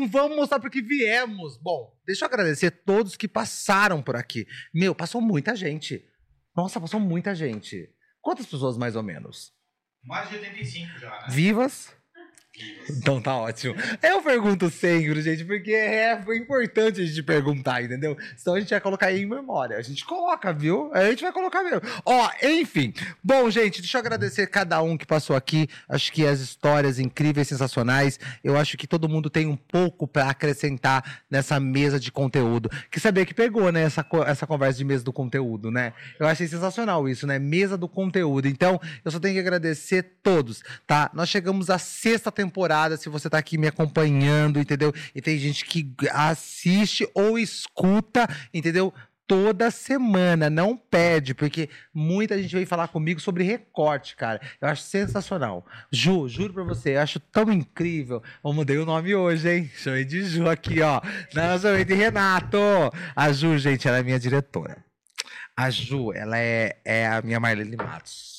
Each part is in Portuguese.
Um, vamos mostrar para que viemos. Bom, deixa eu agradecer todos que passaram por aqui. Meu, passou muita gente. Nossa, passou muita gente. Quantas pessoas mais ou menos? Mais de 85 já, né? Vivas? Então tá ótimo. Eu pergunto sempre, gente, porque é importante a gente perguntar, entendeu? Então a gente vai colocar aí em memória. A gente coloca, viu? A gente vai colocar mesmo. Ó, enfim. Bom, gente, deixa eu agradecer cada um que passou aqui. Acho que as histórias incríveis, sensacionais. Eu acho que todo mundo tem um pouco para acrescentar nessa mesa de conteúdo. Que saber que pegou, né? Essa, essa conversa de mesa do conteúdo, né? Eu achei sensacional isso, né? Mesa do conteúdo. Então, eu só tenho que agradecer todos, tá? Nós chegamos à sexta temporada temporada, se você tá aqui me acompanhando, entendeu? E tem gente que assiste ou escuta, entendeu? toda semana, não pede, porque muita gente vem falar comigo sobre recorte, cara. Eu acho sensacional. Ju, juro pra você, eu acho tão incrível. Eu mudei o nome hoje, hein? Chamei de Ju aqui, ó. Não, chamei de Renato. A Ju, gente, ela é minha diretora. A Ju, ela é, é a minha Marlene Matos.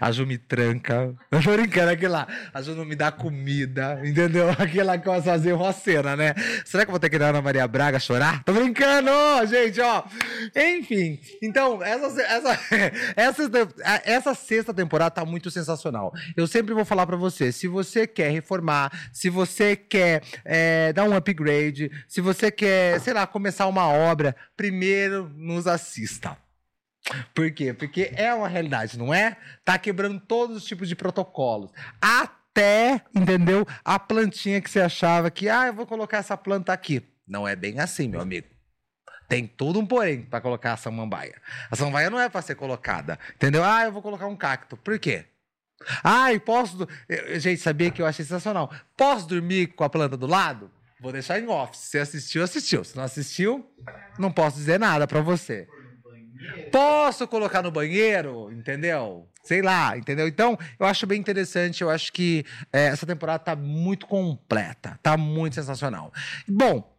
A Ju me tranca. Eu tô brincando, aquele lá. A Ju não me dá comida, entendeu? Aquela que eu fazer uma cena, né? Será que eu vou ter que ir na Ana Maria Braga chorar? Tô brincando, gente, ó. Enfim, então, essa, essa, essa, essa sexta temporada tá muito sensacional. Eu sempre vou falar para você, se você quer reformar, se você quer é, dar um upgrade, se você quer, sei lá, começar uma obra, primeiro nos assista. Por quê? Porque é uma realidade, não é? Tá quebrando todos os tipos de protocolos. Até, entendeu? A plantinha que você achava que, ah, eu vou colocar essa planta aqui. Não é bem assim, meu amigo. Tem tudo um porém para colocar a samambaia. A samambaia não é para ser colocada, entendeu? Ah, eu vou colocar um cacto. Por quê? Ah, e posso. Gente, sabia que eu achei sensacional. Posso dormir com a planta do lado? Vou deixar em off. Se assistiu, assistiu. Se não assistiu, não posso dizer nada para você. Posso colocar no banheiro, entendeu? Sei lá, entendeu? Então, eu acho bem interessante. Eu acho que é, essa temporada tá muito completa, tá muito sensacional. Bom,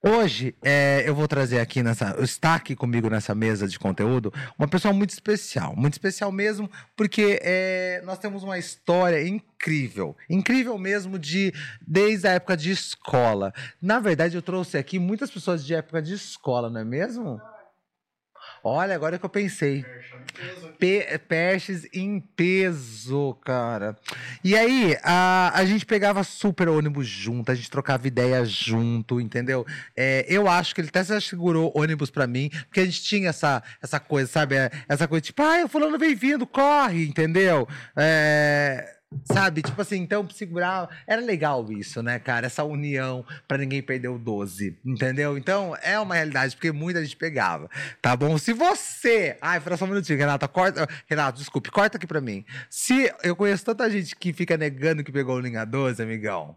Hoje é, eu vou trazer aqui nessa. Está aqui comigo nessa mesa de conteúdo uma pessoa muito especial. Muito especial mesmo, porque é, nós temos uma história incrível. Incrível mesmo de desde a época de escola. Na verdade, eu trouxe aqui muitas pessoas de época de escola, não é mesmo? Olha, agora que eu pensei. Pe Perches em peso, cara. E aí, a, a gente pegava super ônibus junto, a gente trocava ideia junto, entendeu? É, eu acho que ele até segurou ônibus para mim, porque a gente tinha essa, essa coisa, sabe? Essa coisa tipo, ai, o fulano vem vindo, corre, entendeu? É Sabe? Tipo assim, então segurar. Era legal isso, né, cara? Essa união para ninguém perder o 12. Entendeu? Então é uma realidade, porque muita gente pegava. Tá bom? Se você. Ai, espera só um minutinho, Renata. Corta. Renato, desculpe, corta aqui pra mim. Se eu conheço tanta gente que fica negando que pegou o linha 12, amigão.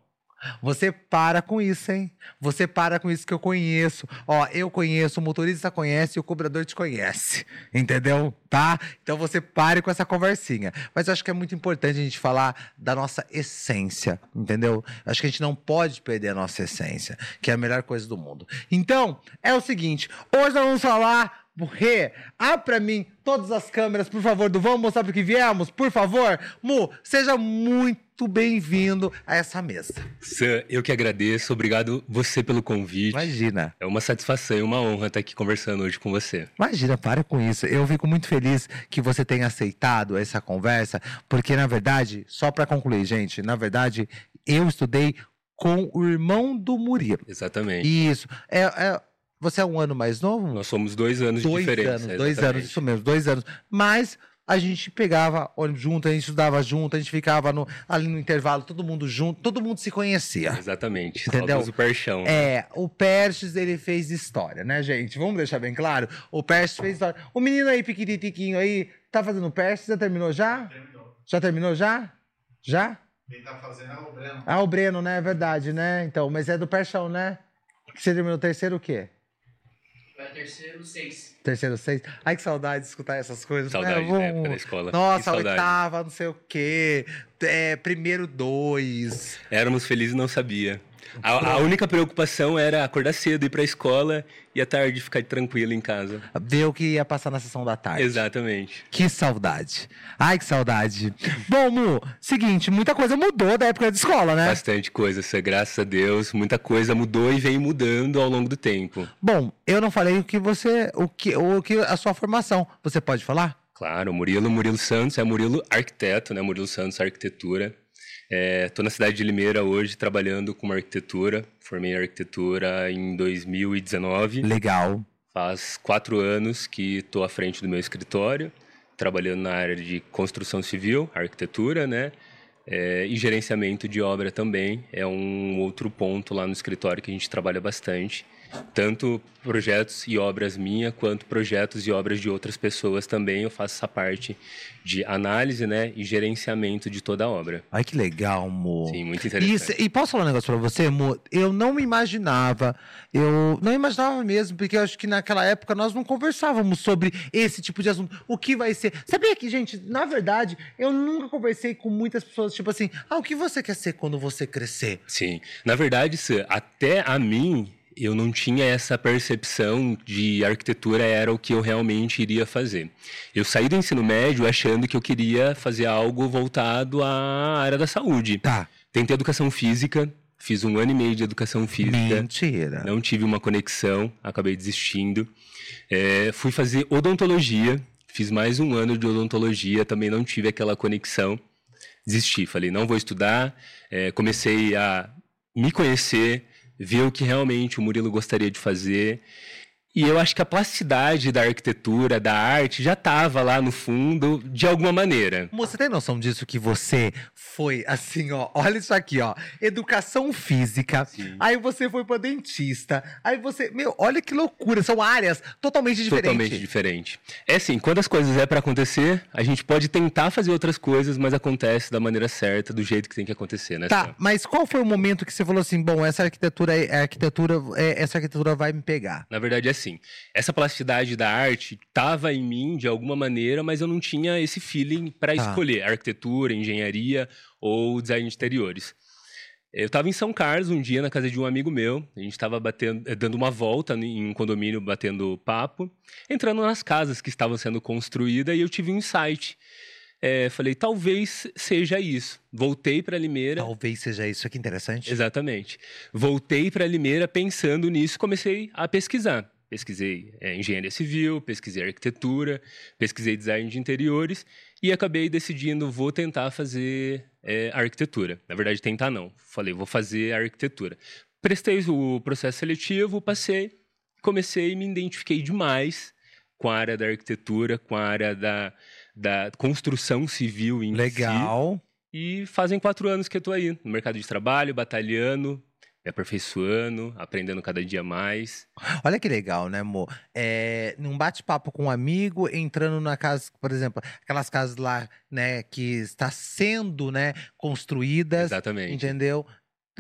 Você para com isso, hein? Você para com isso que eu conheço. Ó, eu conheço, o motorista conhece e o cobrador te conhece. Entendeu? Tá? Então você pare com essa conversinha. Mas eu acho que é muito importante a gente falar da nossa essência. Entendeu? Acho que a gente não pode perder a nossa essência, que é a melhor coisa do mundo. Então, é o seguinte: hoje nós vamos falar Rê, abre pra mim todas as câmeras, por favor, do Vamos Mostrar Porque Viemos, por favor. Mu, seja muito bem-vindo a essa mesa. Sam, eu que agradeço, obrigado você pelo convite. Imagina. É uma satisfação e uma honra estar aqui conversando hoje com você. Imagina, para com isso. Eu fico muito feliz que você tenha aceitado essa conversa, porque na verdade, só para concluir, gente, na verdade, eu estudei com o irmão do Murilo. Exatamente. Isso. É, é você é um ano mais novo? Nós somos dois anos dois de diferença. Anos, dois anos, isso mesmo, dois anos. Mas a gente pegava ônibus junto, a gente estudava junto, a gente ficava no, ali no intervalo, todo mundo junto, todo mundo se conhecia. Exatamente. Entendeu? O Perchão. Né? É, o Perches, ele fez história, né, gente? Vamos deixar bem claro? O Perches fez história. O menino aí, piquititiquinho aí, tá fazendo Perches, já terminou já? Terminou. Já terminou já? Já? Quem tá fazendo é o Breno. Ah, o Breno, né? É verdade, né? Então, mas é do Perchão, né? Você terminou o terceiro o quê? Terceiro, seis. Terceiro, seis. Ai, que saudade de escutar essas coisas. Saudade né? da época da escola. Nossa, oitava, não sei o quê. É, primeiro, dois. Éramos felizes e não sabia. A, a única preocupação era acordar cedo, ir pra escola e à tarde ficar tranquilo em casa. Ver o que ia passar na sessão da tarde. Exatamente. Que saudade. Ai, que saudade. Bom, Mu, seguinte, muita coisa mudou da época de escola, né? Bastante coisa, graças a Deus. Muita coisa mudou e vem mudando ao longo do tempo. Bom, eu não falei o que você. o que, o que a sua formação. Você pode falar? Claro, Murilo, Murilo Santos, é Murilo arquiteto, né? Murilo Santos Arquitetura. Estou na cidade de Limeira hoje trabalhando com arquitetura. Formei arquitetura em 2019. Legal. Faz quatro anos que estou à frente do meu escritório, trabalhando na área de construção civil, arquitetura, né? É, e gerenciamento de obra também é um outro ponto lá no escritório que a gente trabalha bastante. Tanto projetos e obras minha, quanto projetos e obras de outras pessoas também. Eu faço essa parte de análise né, e gerenciamento de toda a obra. Ai, que legal, Mo. Sim, muito interessante. e posso falar um negócio pra você, Mo? Eu não me imaginava, eu não imaginava mesmo, porque eu acho que naquela época nós não conversávamos sobre esse tipo de assunto. O que vai ser? Sabia que, gente, na verdade, eu nunca conversei com muitas pessoas, tipo assim, ah, o que você quer ser quando você crescer? Sim. Na verdade, até a mim, eu não tinha essa percepção de arquitetura era o que eu realmente iria fazer. Eu saí do ensino médio achando que eu queria fazer algo voltado à área da saúde. Tá. Tentei educação física, fiz um ano e meio de educação física. Mentira. Não tive uma conexão, acabei desistindo. É, fui fazer odontologia, fiz mais um ano de odontologia, também não tive aquela conexão. Desisti, falei, não vou estudar. É, comecei a me conhecer, ver o que realmente o Murilo gostaria de fazer. E eu acho que a plasticidade da arquitetura, da arte, já estava lá no fundo, de alguma maneira. Você tem noção disso que você foi assim, ó? Olha isso aqui, ó. Educação física. Sim. Aí você foi pra dentista. Aí você. Meu, olha que loucura. São áreas totalmente diferentes. Totalmente diferente. É assim, quando as coisas é para acontecer, a gente pode tentar fazer outras coisas, mas acontece da maneira certa, do jeito que tem que acontecer, né? Tá, mas qual foi o momento que você falou assim, bom, essa arquitetura, é- a arquitetura, é- essa arquitetura vai me pegar? Na verdade é assim, essa plasticidade da arte estava em mim de alguma maneira, mas eu não tinha esse feeling para Tá. escolher arquitetura, engenharia ou design de interiores. Eu estava em São Carlos um dia na casa de um amigo meu, a gente estava dando uma volta em um condomínio, batendo papo, entrando nas casas que estavam sendo construídas e eu tive um insight. É, falei, talvez seja isso. Voltei para Limeira. Talvez seja isso. Que interessante. Exatamente. Voltei para Limeira pensando nisso, comecei a pesquisar. Pesquisei é, engenharia civil, pesquisei arquitetura, pesquisei design de interiores e acabei decidindo vou tentar fazer é, arquitetura. Na verdade, tentar não. Falei, vou fazer arquitetura. Prestei o processo seletivo, passei, comecei e me identifiquei demais com a área da arquitetura, com a área da, da construção civil em si. Legal. E fazem quatro anos que eu tô aí, no mercado de trabalho, batalhando, me aperfeiçoando, aprendendo cada dia mais. Olha que legal, né, amor? É, num bate-papo com um amigo, entrando na casa, por exemplo, aquelas casas lá, né, que está sendo, né, construídas, Exatamente. entendeu?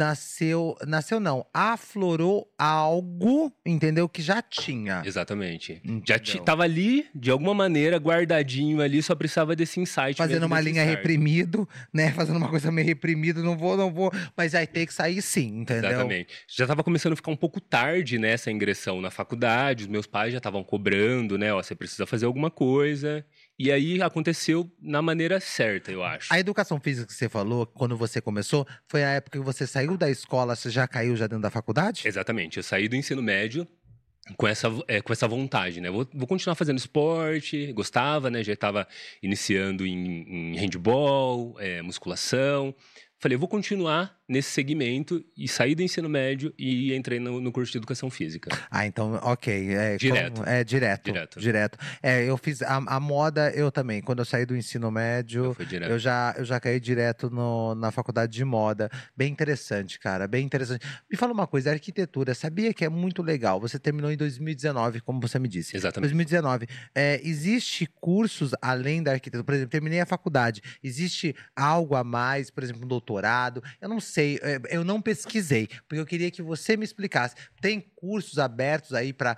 Nasceu, nasceu não, aflorou algo, entendeu? Que já tinha. Exatamente. Já Entendeu? ti- tava ali, de alguma maneira, guardadinho ali, só precisava desse insight. Fazendo uma linha reprimido, né? Fazendo uma coisa meio reprimido, não vou, não vou, mas vai ter que sair sim, entendeu? Exatamente. Já estava começando a ficar um pouco tarde nessa ingressão na faculdade, os meus pais já estavam cobrando, né? Ó, você precisa fazer alguma coisa. E aí aconteceu na maneira certa, eu acho. A educação física que você falou, quando você começou, foi a época que você saiu da escola, você já caiu já dentro da faculdade? Exatamente. Eu saí do ensino médio com essa, é, com essa vontade, né? Vou, vou continuar fazendo esporte, gostava, né? Já estava iniciando em, em handball, é, musculação. Falei, eu vou continuar nesse segmento e saí do ensino médio e entrei no, no curso de educação física. Ah, então, ok. É, Direto. como- é direto. Direto. Direto. É, eu fiz a, a moda, eu também. Quando eu saí do ensino médio, direto. eu já, eu já caí direto no- na faculdade de moda. Bem interessante, cara. Bem interessante. Me fala uma coisa, arquitetura, sabia que é muito legal? Você terminou em 2019, como você me disse. Exatamente. 2019. É, existe cursos além da arquitetura? Por exemplo, terminei a faculdade. Existe algo a mais, por exemplo, um doutorado. Eu não sei, é, eu não pesquisei, porque eu queria que você me explicasse. Tem cursos abertos aí para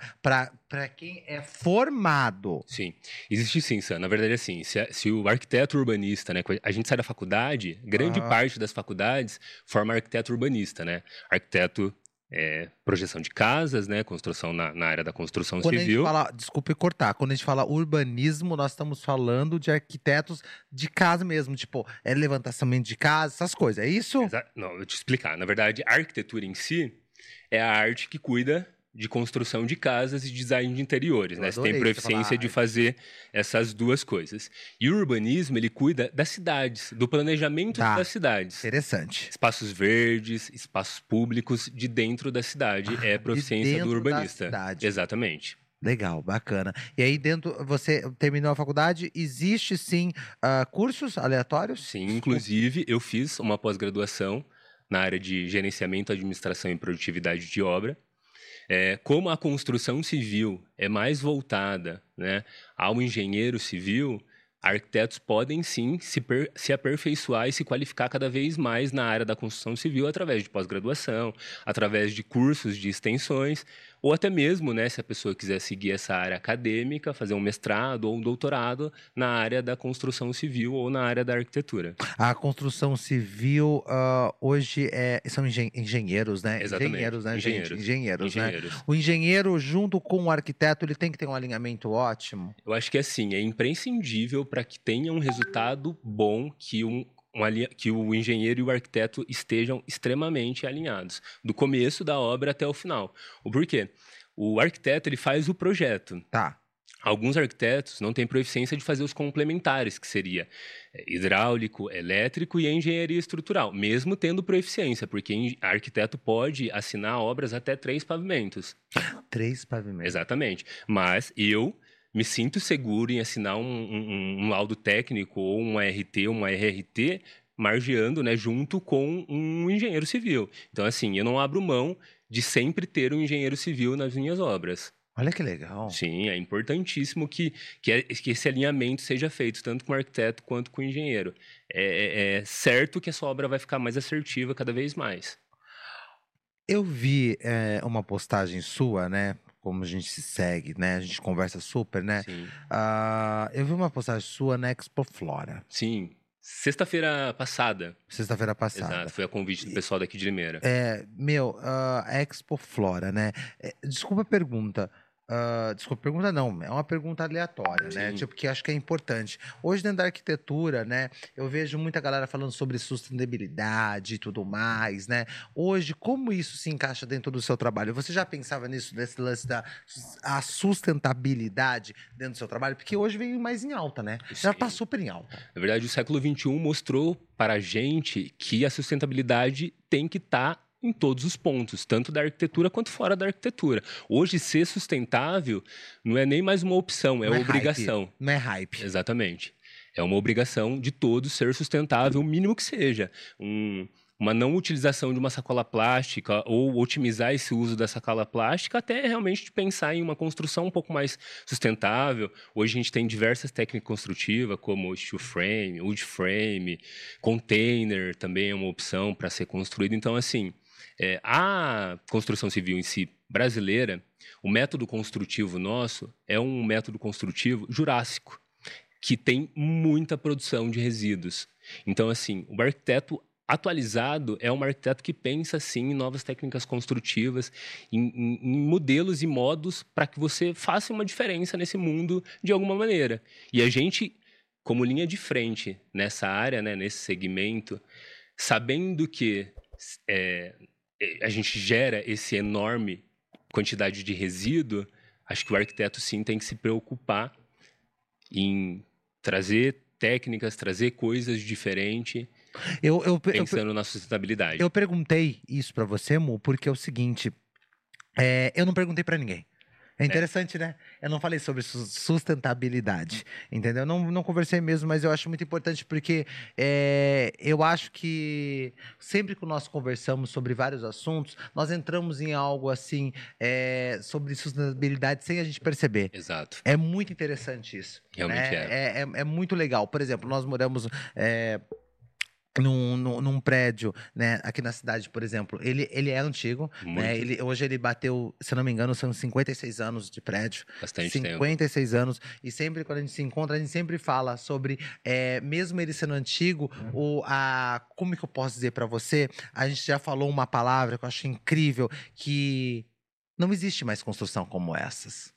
quem é formado? Sim, existe sim, Sam. Na verdade, assim, se, se o arquiteto urbanista, né? A gente sai da faculdade, grande Ah. parte das faculdades forma arquiteto urbanista, né? Arquiteto é, projeção de casas, né? Construção na, na área da construção Quando a gente civil. fala, desculpe cortar, quando a gente fala urbanismo, nós estamos falando de arquitetos de casa mesmo, tipo, é levantamento de casa, essas coisas, é isso? Exa- Não, eu vou te explicar. Na verdade, a arquitetura em si é a arte que cuida de construção de casas e design de interiores, né? Você tem proficiência de arte. fazer essas duas coisas. E o urbanismo, ele cuida das cidades, do planejamento Tá. das cidades. Interessante. Espaços verdes, espaços públicos de dentro da cidade é proficiência do da urbanista. cidade. Exatamente. Legal, bacana. E aí dentro, você terminou a faculdade, existe sim ah, cursos aleatórios? Sim, inclusive eu fiz uma pós-graduação na área de gerenciamento, administração e produtividade de obra. É, como a construção civil é mais voltada né, ao engenheiro civil, arquitetos podem sim se, per- se aperfeiçoar e se qualificar cada vez mais na área da construção civil através de pós-graduação, através de cursos de extensões, ou até mesmo, né, se a pessoa quiser seguir essa área acadêmica, fazer um mestrado ou um doutorado na área da construção civil ou na área da arquitetura. A construção civil ah, hoje é, são engen- engenheiros, né? Exatamente. Engenheiros, né, gente? Engenheiros. Engenheiros, né? Engenheiros. O engenheiro, junto com o arquiteto, ele tem que ter um alinhamento ótimo. Eu acho que assim, é imprescindível para que tenha um resultado bom que um, um alinha- que o engenheiro e o arquiteto estejam extremamente alinhados, do começo da obra até o final. O porquê? O arquiteto ele faz o projeto. Tá. Alguns arquitetos não têm proficiência de fazer os complementares, que seria é, hidráulico, elétrico e engenharia estrutural, mesmo tendo proficiência, porque arquiteto pode assinar obras até três pavimentos. Três pavimentos. Exatamente. Mas eu me sinto seguro em assinar um, um- um laudo técnico ou um ART, uma RRT, margeando né, junto com um engenheiro civil. Então, assim, eu não abro mão de sempre ter um engenheiro civil nas minhas obras. Olha que legal. Sim, é importantíssimo que, que, é- que esse alinhamento seja feito, tanto com o arquiteto quanto com o engenheiro. É, é- é certo que a sua obra vai ficar mais assertiva cada vez mais. Eu vi é, uma postagem sua, né? Como a gente se segue, né? A gente conversa super, né? Sim. Ah, eu vi uma postagem sua na Expo Flora, Sim. Sexta-feira passada, sexta-feira passada. exato, foi a convite do pessoal daqui de Limeira. É, meu, ah, a Expo Flora, né? É, desculpa a pergunta. Ah, desculpa, pergunta não, é uma pergunta aleatória, né? Sim. Tipo, que acho que é importante. Hoje, dentro da arquitetura, né? Eu vejo muita galera falando sobre sustentabilidade e tudo mais, né? Hoje, como isso se encaixa dentro do seu trabalho? Você já pensava nisso, nesse lance da a sustentabilidade dentro do seu trabalho? Porque hoje vem mais em alta, né? Já tá super em alta. Na verdade, o século XXI mostrou para a gente que a sustentabilidade tem que estar em todos os pontos, tanto da arquitetura quanto fora da arquitetura. Hoje, ser sustentável não é nem mais uma opção, é Não uma hype, obrigação. Não é hype. Exatamente. É uma obrigação de todos ser sustentável, o mínimo que seja. Um- uma não utilização de uma sacola plástica ou otimizar esse uso da sacola plástica, até realmente pensar em uma construção um pouco mais sustentável. Hoje a gente tem diversas técnicas construtivas, como steel frame, wood frame, container também é uma opção para ser construído. Então, assim, é, a construção civil em si brasileira, o método construtivo nosso é um método construtivo jurássico que tem muita produção de resíduos. Então, assim, o arquiteto atualizado é um arquiteto que pensa, sim, em novas técnicas construtivas, em, em- em modelos e modos para que você faça uma diferença nesse mundo de alguma maneira. E a gente, como linha de frente nessa área, né, nesse segmento, sabendo que é, a gente gera esse enorme quantidade de resíduo, acho que o arquiteto, sim, tem que se preocupar em trazer técnicas, trazer coisas diferentes, Eu, eu, eu, pensando na sustentabilidade. Eu perguntei isso pra você, Mu, porque é o seguinte: é, eu não perguntei pra ninguém. É interessante, né? Eu não falei sobre su- sustentabilidade, entendeu? Eu Não, não conversei mesmo, mas eu acho muito importante porque é, eu acho que sempre que nós conversamos sobre vários assuntos, nós entramos em algo assim é, sobre sustentabilidade sem a gente perceber. Exato. É muito interessante isso. Realmente né? é. É, é- é muito legal. Por exemplo, nós moramos. Num, num, num prédio, né, aqui na cidade, por exemplo, ele, ele é antigo, Muito. né? Ele, hoje ele bateu, se não me engano, são 56 anos de prédio. Bastante tempo. 56 anos. E sempre quando a gente se encontra, a gente sempre fala sobre, é, mesmo ele sendo antigo, o, a, como que eu posso dizer pra você? A gente já falou uma palavra que eu acho incrível, que não existe mais construção como essas.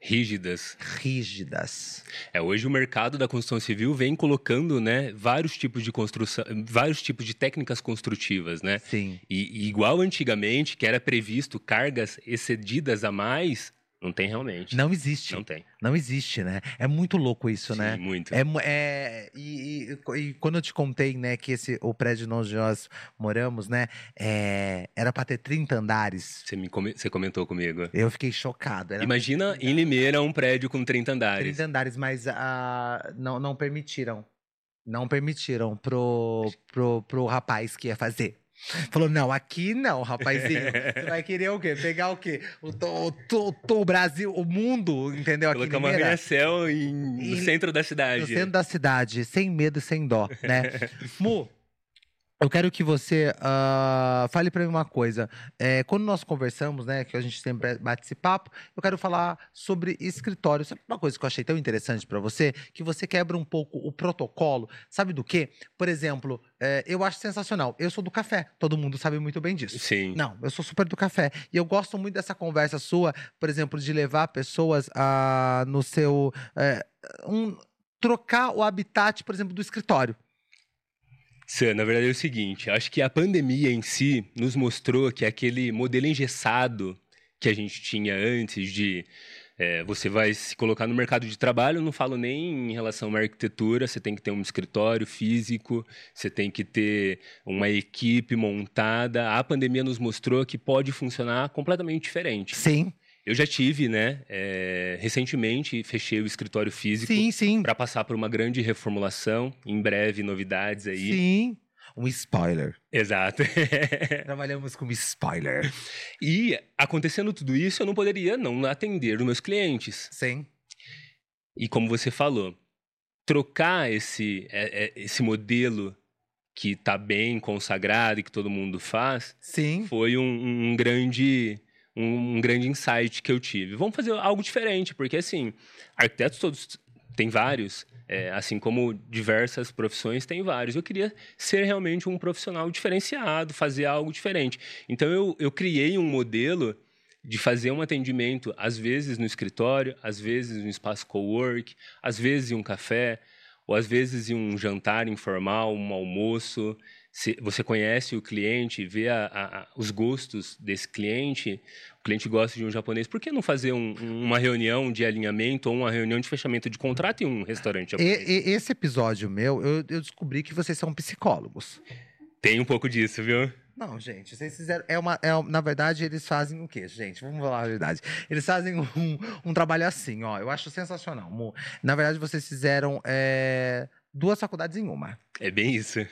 Rígidas. Rígidas. É, hoje o mercado da construção civil vem colocando, né, vários tipos de construção, vários tipos de técnicas construtivas, né? Sim. E, e igual antigamente, que era previsto cargas excedidas a mais, não tem realmente. Não existe. Não Não, tem. existe, né? É muito louco isso, Sim, né? muito. É, é, e, e- e quando eu te contei, né, que esse, o prédio onde nós moramos, né, é, era pra ter 30 andares. Você, me você comentou comigo. Eu fiquei chocado. Imagina em Limeira um prédio com 30 andares. 30 andares, mas ah, não, não permitiram. Não permitiram pro, pro, pro rapaz que ia fazer. Falou, não, aqui não, rapazinho. Você vai querer o quê? Pegar o quê? O, o, to- o Brasil, o mundo, entendeu? Aqui Colocar uma arranha-céu no centro da No cidade. centro da cidade, sem medo e sem dó, né? Mu, eu quero que você ah, fale pra mim uma coisa. É, quando nós conversamos, né, que a gente sempre bate esse papo, eu quero falar sobre escritório. Sabe uma coisa que eu achei tão interessante pra você? Que você quebra um pouco o protocolo. Sabe do quê? Por exemplo, é, eu acho sensacional. Eu sou do café, todo mundo sabe muito bem disso. Sim. Não, eu sou super do café. E eu gosto muito dessa conversa sua, por exemplo, de levar pessoas a, no seu. é, um, trocar o habitat, por exemplo, do escritório. Sam, na verdade é o seguinte, acho que a pandemia em si nos mostrou que aquele modelo engessado que a gente tinha antes de é, você vai se colocar no mercado de trabalho, não falo nem em relação à arquitetura, você tem que ter um escritório físico, você tem que ter uma equipe montada. A pandemia nos mostrou que pode funcionar completamente diferente. Sim, Eu já tive, né, é, recentemente fechei o escritório físico sim, sim. para passar por uma grande reformulação, em breve novidades aí. Sim. Um spoiler. Exato. Trabalhamos com spoiler. e acontecendo tudo isso, eu não poderia não atender os meus clientes. Sim. E como você falou, trocar esse, é, é, esse modelo que está bem consagrado e que todo mundo faz, Sim. foi um, um grande um, grande insight que eu tive. Vamos fazer algo diferente, porque assim, arquitetos todos tem vários, é, assim como diversas profissões tem vários. Eu queria ser realmente um profissional diferenciado, fazer algo diferente. Então eu, eu criei um modelo de fazer um atendimento, às vezes no escritório, às vezes no espaço co-work, às vezes em um café, ou às vezes em um jantar informal, um almoço. Se você conhece o cliente, vê a- a- os gostos desse cliente, o cliente gosta de um japonês, por que não fazer um- uma reunião de alinhamento ou uma reunião de fechamento de contrato em um restaurante E- japonês? e- esse episódio meu, eu, eu descobri que vocês são psicólogos. Tem um pouco disso, viu? Não, gente, vocês fizeram. É uma, é, na verdade, eles fazem o quê, gente? Vamos falar a verdade. Eles fazem um, um trabalho assim, ó. Eu acho sensacional. Mu. Na verdade, vocês fizeram é, duas faculdades em uma. É bem isso.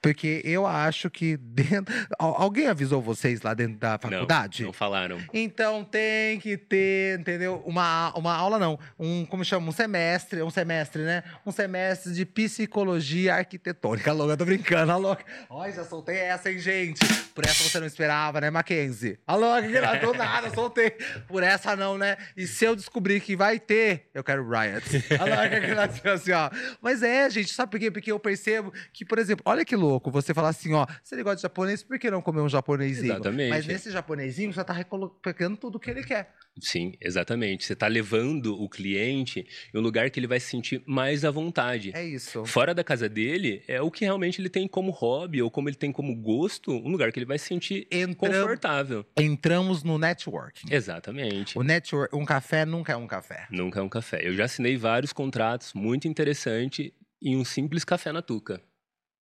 Porque eu acho que dentro. Al- Alguém avisou vocês lá dentro da faculdade? Não, não falaram. Então tem que ter, entendeu? Uma, uma aula não, um, como chama? Um semestre, um semestre, né? Um semestre de psicologia arquitetônica. Louca, eu tô brincando, a louca. Olha, já soltei essa, hein, gente? Por essa você não esperava, né, Mackenzie? A louca, que não do nada, soltei. Por essa não, né? E se eu descobrir que vai ter, eu quero Riot. A louca que assim, ó. Mas é, gente, sabe por quê? Porque eu percebo que, por exemplo, olha que louco, você falar assim, ó, se ele gosta de japonês, por que não comer um japonesinho? Exatamente. Mas nesse japonesinho, você tá pegando tudo que ele quer. Sim, exatamente. Você está levando o cliente em um lugar que ele vai se sentir mais à vontade. É isso. Fora da casa dele, é o que realmente ele tem como hobby ou como ele tem como gosto, um lugar que ele vai se sentir Entram- confortável. entramos no networking. Exatamente. O network, um café nunca é um café. Nunca é um café. Eu já assinei vários contratos muito interessantes em um simples café na Tuca.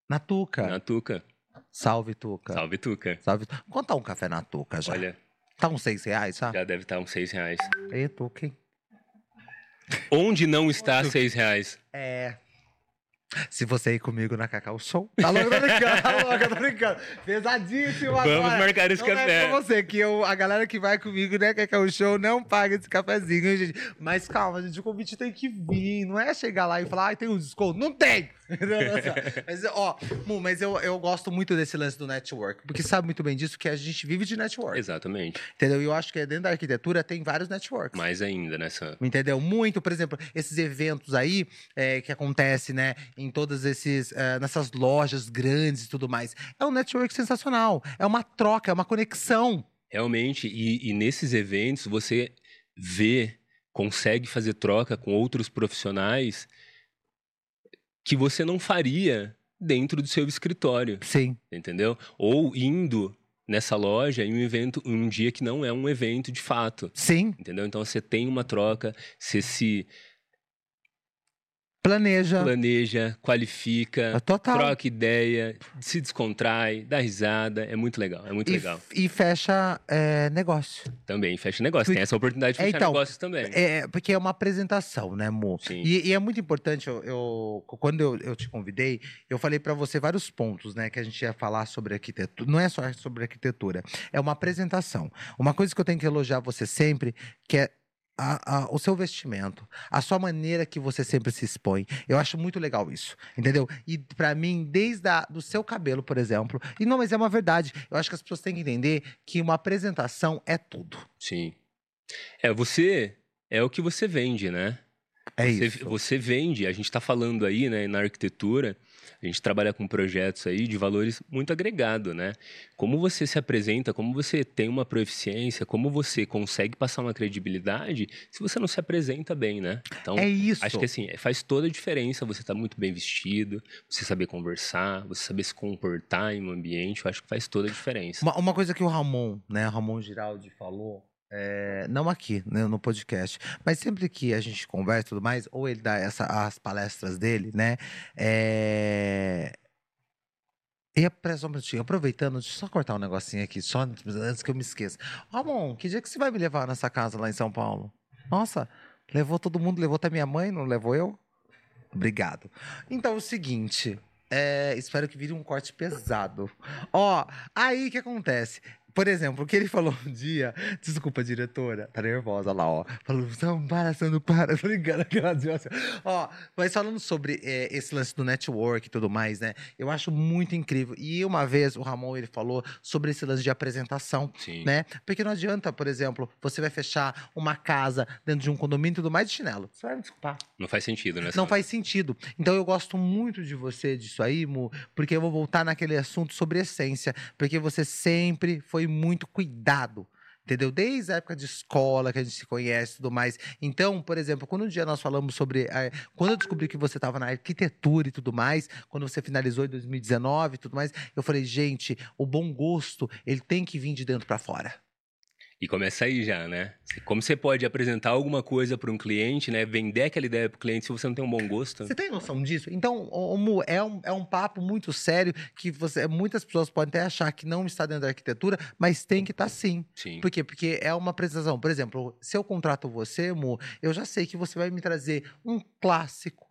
Na Tuca. Na Tuca. Salve, Tuca. Salve, Tuca. Salve. Quanto tá um café na Tuca já? Olha, Tá uns seis reais, já? já deve estar uns seis reais. Ê, Tuca, hein? Onde não está seis reais? É. Se você ir comigo na Cacau Show. Tá louco, tô brincando, tá louco, tô brincando. Pesadíssimo Vamos agora. marcar esse Não é café. pra você, que eu, a galera que vai comigo, né, Cacau Show, não paga esse cafezinho, gente. Mas calma, gente, o convite tem que vir. Não é chegar lá e falar, ai, tem um desconto. Não tem! mas, ó, Mu, mas eu, eu gosto muito desse lance do network, porque sabe muito bem disso que a gente vive de network. Exatamente. Entendeu? E eu acho que dentro da arquitetura tem vários networks. Mais ainda nessa. Entendeu? Muito, por exemplo, esses eventos aí é, que acontecem, né, em todas esses, é, nessas lojas grandes e tudo mais. É um network sensacional. É uma troca, é uma conexão. Realmente, e, e nesses eventos você vê, consegue fazer troca com outros profissionais que você não faria dentro do seu escritório, Sim. entendeu? Ou indo nessa loja em um evento, em um dia que não é um evento de fato, Sim. entendeu? Então você tem uma troca, você se Planeja. planeja, qualifica, Total. troca ideia, se descontrai, dá risada, é muito legal, é muito E, legal. e fecha é, negócio. Também fecha negócio, tem essa oportunidade de É, fechar então, negócios também. É, porque é uma apresentação, né, Mo? Sim. E, e é muito importante, eu, eu- quando eu, eu te convidei, eu falei pra você vários pontos, né, que a gente ia falar sobre arquitetura. Não é só sobre arquitetura, é uma apresentação. Uma coisa que eu tenho que elogiar você sempre, que é a- a- o seu vestimento, a sua maneira que você sempre se expõe. Eu acho muito legal isso, entendeu? E pra mim, desde a, do seu cabelo, por exemplo. E não, mas é uma verdade. Eu acho que as pessoas têm que entender que uma apresentação é tudo. Sim. É, você é o que você vende, né? É você, isso. você vende, a gente está falando aí, né, na arquitetura, a gente trabalha com projetos aí de valores muito agregado, né? Como você se apresenta, como você tem uma proeficiência, como você consegue passar uma credibilidade se você não se apresenta bem, né? Então, É isso. acho que assim, faz toda a diferença você estar muito bem vestido, você saber conversar, você saber se comportar em um ambiente, eu acho que faz toda a diferença. Uma, uma coisa que o Ramon, né, o Ramon Giraldi falou, é, não aqui, né, no podcast, mas sempre que a gente conversa e tudo mais, ou ele dá essa, as palestras dele, né, é... E é, só um minutinho, aproveitando, deixa eu só cortar um negocinho aqui, só antes que eu me esqueça. Ramon, que dia que você vai me levar nessa casa lá em São Paulo? Nossa, levou todo mundo, levou até minha mãe, não levou eu? Obrigado. Então, é o seguinte, é, espero que vire um corte pesado. Ó, aí o que acontece? Por exemplo, o que ele falou um dia. Desculpa, diretora. Tá nervosa lá, ó. Falou, não, para, você não para. Tô ligando aquela assim. Ó, mas falando sobre é, esse lance do network e tudo mais, né? Eu acho muito incrível. E uma vez o Ramon ele falou sobre esse lance de apresentação Sim. né? Porque não adianta, por exemplo, você vai fechar uma casa dentro de um condomínio e tudo mais de chinelo. Você vai me desculpar. Não faz sentido, né? Não faz sentido. Então eu gosto muito de você disso aí, Mu, porque eu vou voltar naquele assunto sobre essência, porque você sempre foi muito cuidado. Entendeu? Desde a época de escola que a gente se conhece e tudo mais. Então, por exemplo, quando um dia nós falamos sobre. eh, quando eu descobri que você estava na arquitetura e tudo mais, quando você finalizou em 2019 e tudo mais, eu falei, gente, o bom gosto, ele tem que vir de dentro para fora. E começa aí já, né? Como você pode apresentar alguma coisa para um cliente, né? Vender aquela ideia para o cliente se você não tem um bom gosto. Você tem noção disso? Então, ô, ô, Mu, é um, é um papo muito sério que você, muitas pessoas podem até achar que não está dentro da arquitetura, mas tem que estar sim. Sim. Por quê? Porque é uma apresentação. Por exemplo, se eu contrato você, Mu, eu já sei que você vai me trazer um clássico.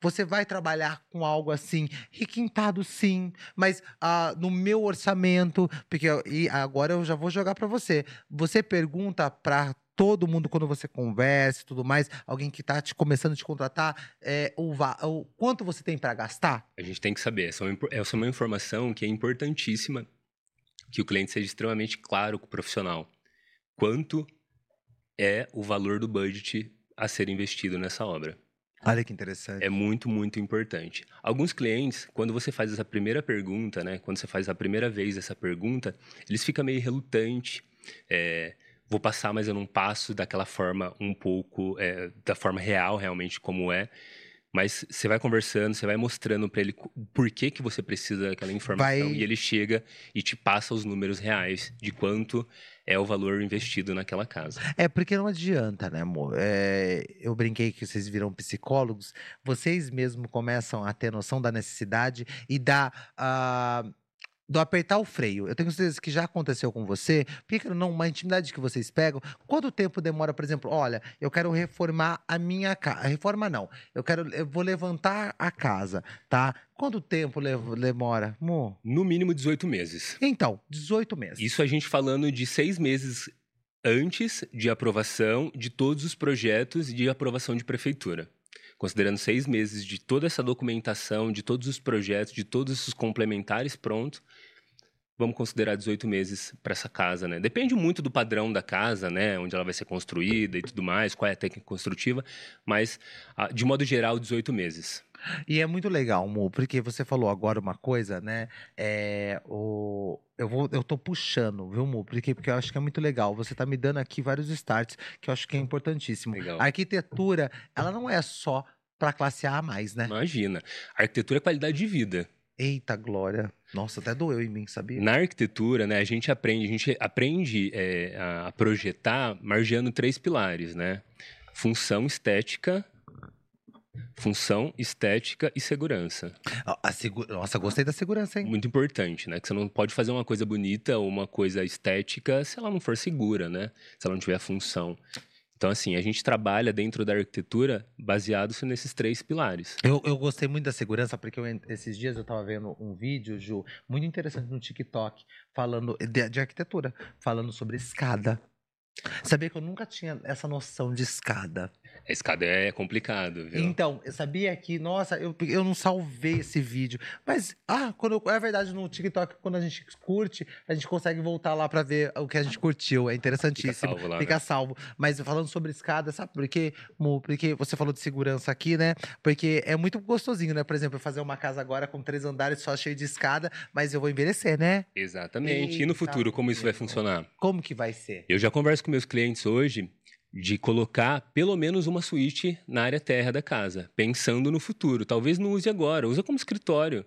Você vai trabalhar com algo assim, requintado sim, mas ah, no meu orçamento, porque e agora eu já vou jogar para você. Você pergunta para todo mundo quando você conversa e tudo mais, alguém que tá te começando a te contratar, é, o, o quanto você tem para gastar? A gente tem que saber. É essa é uma informação que é importantíssima que o cliente seja extremamente claro com o profissional. Quanto é o valor do budget a ser investido nessa obra? Olha que interessante. É muito, muito importante. Alguns clientes, quando você faz essa primeira pergunta, né? Quando você faz a primeira vez essa pergunta, eles ficam meio relutantes. É, vou passar, mas eu não passo daquela forma um pouco, é, da forma real, realmente, como é. Mas você vai conversando, você vai mostrando para ele o porquê que você precisa daquela informação Vai- e ele chega e te passa os números reais de quanto é o valor investido naquela casa. É porque não adianta, né, amor? É, eu brinquei que vocês viram psicólogos, vocês mesmos começam a ter noção da necessidade e da. ah, do apertar o freio. Eu tenho certeza que já aconteceu com você. Porque não, uma intimidade que vocês pegam. Quanto tempo demora, por exemplo, olha, eu quero reformar a minha casa. Reforma não. Eu quero, eu vou levantar a casa, tá? Quanto tempo demora? Mo? No mínimo 18 meses. Então, 18 meses. Isso a gente falando de seis meses antes de aprovação de todos os projetos de aprovação de prefeitura. Considerando seis meses de toda essa documentação, de todos os projetos, de todos os complementares prontos, vamos considerar 18 meses para essa casa, né? Depende muito do padrão da casa, né? Onde ela vai ser construída e tudo mais, qual é a técnica construtiva, mas, ah, de modo geral, 18 meses. E é muito legal, Mo, porque você falou agora uma coisa, né? É, o, eu, vou, eu tô puxando, viu, Mo? Porque, porque eu acho que é muito legal. Você tá me dando aqui vários starts que eu acho que é importantíssimo. Legal. A arquitetura, ela não é só para classe A, mais, né? Imagina. Arquitetura é qualidade de vida. Eita, Glória. Nossa, até doeu em mim, sabia? Na arquitetura, né, a gente aprende, a gente aprende é, a projetar margeando três pilares, né? Função estética, função estética e segurança. A- segu- Nossa, gostei da segurança, hein? Muito importante, né? Que você não pode fazer uma coisa bonita ou uma coisa estética se ela não for segura, né? Se ela não tiver função. Então, assim, a gente trabalha dentro da arquitetura baseado nesses três pilares. Eu, eu gostei muito da segurança, porque eu esses dias eu tava vendo um vídeo, Ju, muito interessante no TikTok, falando de, de arquitetura, falando sobre escada. Sabia que eu nunca tinha essa noção de escada. A escada é complicado, viu? Então, eu sabia que, nossa, eu, eu não salvei esse vídeo. Mas, ah, quando eu- é verdade, no TikTok, quando a gente curte, a gente consegue voltar lá pra ver o que a gente curtiu. É Fica interessantíssimo. salvo lá, Fica né? salvo. Mas falando sobre escada, sabe por quê? Mo? Porque você falou de segurança aqui, né? Porque é muito gostosinho, né? Por exemplo, eu fazer uma casa agora com três andares só cheio de escada, mas eu vou envelhecer, né? Exatamente. E no Eita, futuro, como isso vai funcionar? Como que vai ser? Eu já converso com meus clientes hoje de colocar pelo menos uma suíte na área terra da casa, pensando no futuro. Talvez não use agora, usa como escritório,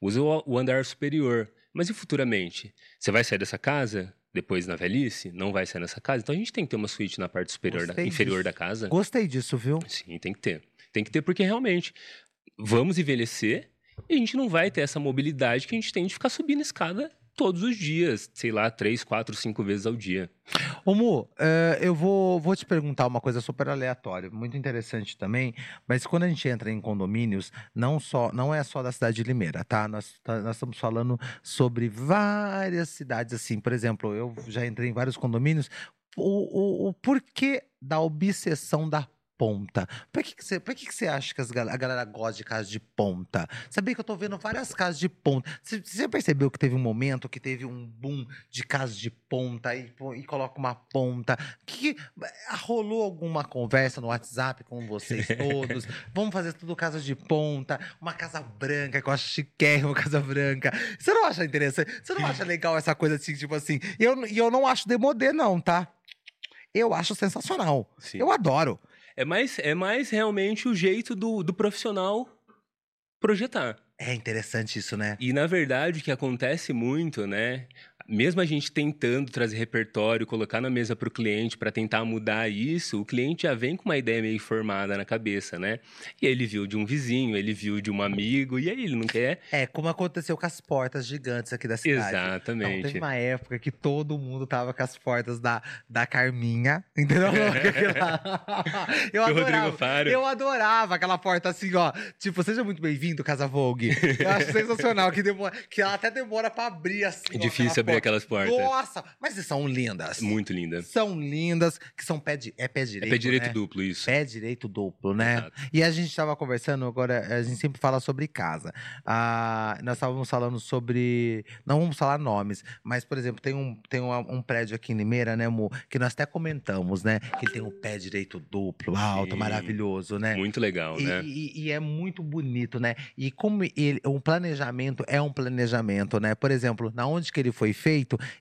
usa o andar superior. Mas e futuramente? Você vai sair dessa casa depois na velhice? Não vai sair nessa casa? Então a gente tem que ter uma suíte na parte superior, da, inferior disso. da casa. Gostei disso, viu? Sim, tem que ter. Tem que ter porque realmente vamos envelhecer e a gente não vai ter essa mobilidade que a gente tem de ficar subindo escada todos os dias, sei lá, três, quatro, cinco vezes ao dia. Ô, Mu, eh, eu vou, vou te perguntar uma coisa super aleatória, muito interessante também, mas quando a gente entra em condomínios, não só não é só da cidade de Limeira, tá? Nós, tá- nós estamos falando sobre várias cidades, assim, por exemplo, eu já entrei em vários condomínios, o, o, o porquê da obsessão da ponta? Por que, que, você, por que, que você acha que as a galera gosta de casa de ponta? Sabia que eu tô vendo várias casas de ponta. Você, você percebeu que teve um momento que teve um boom de casas de ponta e, e coloca uma ponta? Que ah, rolou alguma conversa no WhatsApp com vocês todos? Vamos fazer tudo casa de ponta, uma casa branca, que eu acho chiquérrimo, uma casa branca. Você não acha interessante? Você não acha legal essa coisa assim, tipo assim? E eu, eu não acho demodê, não, tá? Eu acho sensacional. Sim. Eu adoro. É mais, é mais realmente o jeito do, do profissional projetar. É interessante isso, né? E, na verdade, o que acontece muito, né? Mesmo a gente tentando trazer repertório, colocar na mesa para o cliente para tentar mudar isso, o cliente já vem com uma ideia meio formada na cabeça, né? E ele viu de um vizinho, ele viu de um amigo, e aí ele não quer. É, como aconteceu com as portas gigantes aqui da cidade. Não, Exatamente. teve uma época que todo mundo tava com as portas da, da Carminha, entendeu? eu Do Rodrigo adorava. Eu adorava aquela porta assim, ó. Tipo, seja muito bem-vindo, Casa Vogue. Eu acho sensacional que, demora, que ela até demora pra abrir assim. É difícil abrir aquelas portas. Nossa, mas são lindas. Muito linda. São lindas, que são pé, di- é pé É direito. pé direito né? duplo, isso. Pé direito duplo, né? Exato. E a gente estava conversando, agora a gente sempre fala sobre casa. Ah, nós estávamos falando sobre. Não vamos falar nomes, mas, por exemplo, tem um, tem um, um prédio aqui em Limeira, né, Mu? Que nós até comentamos, né? Que ele tem um pé direito duplo, alto, Sim. maravilhoso, né? Muito legal, E, né? e- e é muito bonito, né? E como ele, um planejamento é um planejamento, né? Por exemplo, na onde que ele foi feito,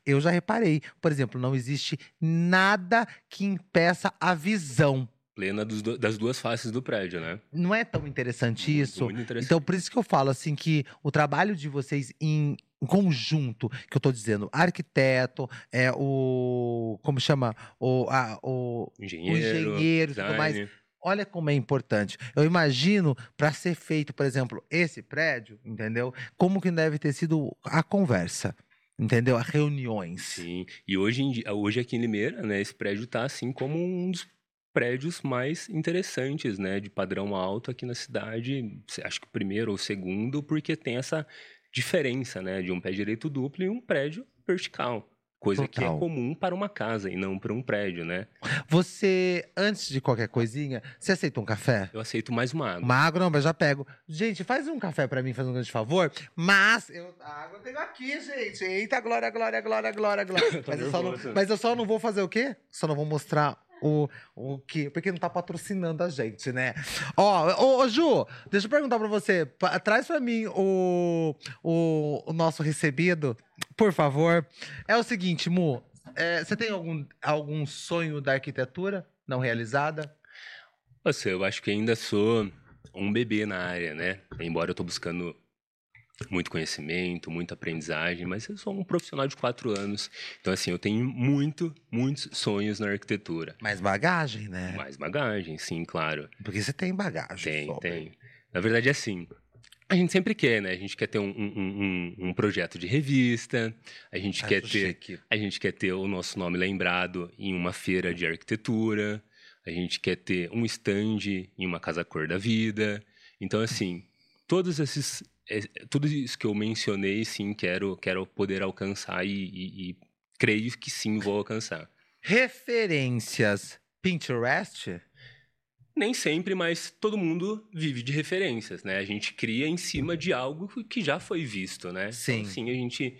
eu já reparei. Por exemplo, não existe nada que impeça a visão. Plena do- das duas faces do prédio, né? Não é tão interessante Muito, isso? Muito interessante. Então, por isso que eu falo assim que o trabalho de vocês em conjunto, que eu tô dizendo, arquiteto, é o como chama, o, a, o, engenheiro, engenheiro e tudo mais. Olha como é importante. Eu imagino para ser feito, por exemplo, esse prédio, entendeu? Como que deve ter sido a conversa, entendeu? As reuniões. Sim. E hoje, dia- hoje aqui em Limeira, né, esse prédio está assim como um dos prédios mais interessantes, né, de padrão alto aqui na cidade. Acho que o primeiro ou segundo, porque tem essa diferença, né, de um pé direito duplo e um prédio vertical. Coisa que é Total. comum para uma casa e não para um prédio, né? Você, antes de qualquer coisinha, você aceita um café? Eu aceito mais uma água. Uma água não, mas já pego. Gente, faz um café pra mim, faz um grande favor. Mas eu, a água eu tenho aqui, gente. Eita, glória, glória, glória, glória, glória. Tô mas, eu só não, mas eu só não vou fazer o quê? Só não vou mostrar o, o que. Porque não tá patrocinando a gente, né? Ó, ô, ô, Ju, deixa eu perguntar pra você. Traz pra mim o, o, o nosso recebido, por favor. É o seguinte, Mu. é, você tem algum, algum sonho da arquitetura não realizada? Nossa, eu acho que ainda sou um bebê na área, né? Embora eu tô buscando muito conhecimento, muita aprendizagem, mas eu sou um profissional de quatro anos. Então, assim, eu tenho muito, muitos sonhos na arquitetura. Mais bagagem, né? Mais bagagem, sim, claro. Porque você tem bagagem. Tem, sobre. tem. Na verdade, é assim. A gente sempre quer, né? A gente quer ter um, um- um- um projeto de revista, a gente quer Acho ter chique. a gente quer ter o nosso nome lembrado em uma feira de arquitetura. A gente quer ter um stand em uma casa cor da vida. Então, assim, todos esses, é, tudo isso que eu mencionei, sim, quero, quero poder alcançar e, e- e creio que sim vou alcançar. Referências Pinterest? Nem sempre, mas todo mundo vive de referências, né? A gente cria em cima de algo que já foi visto, né? Sim. Então, sim, a gente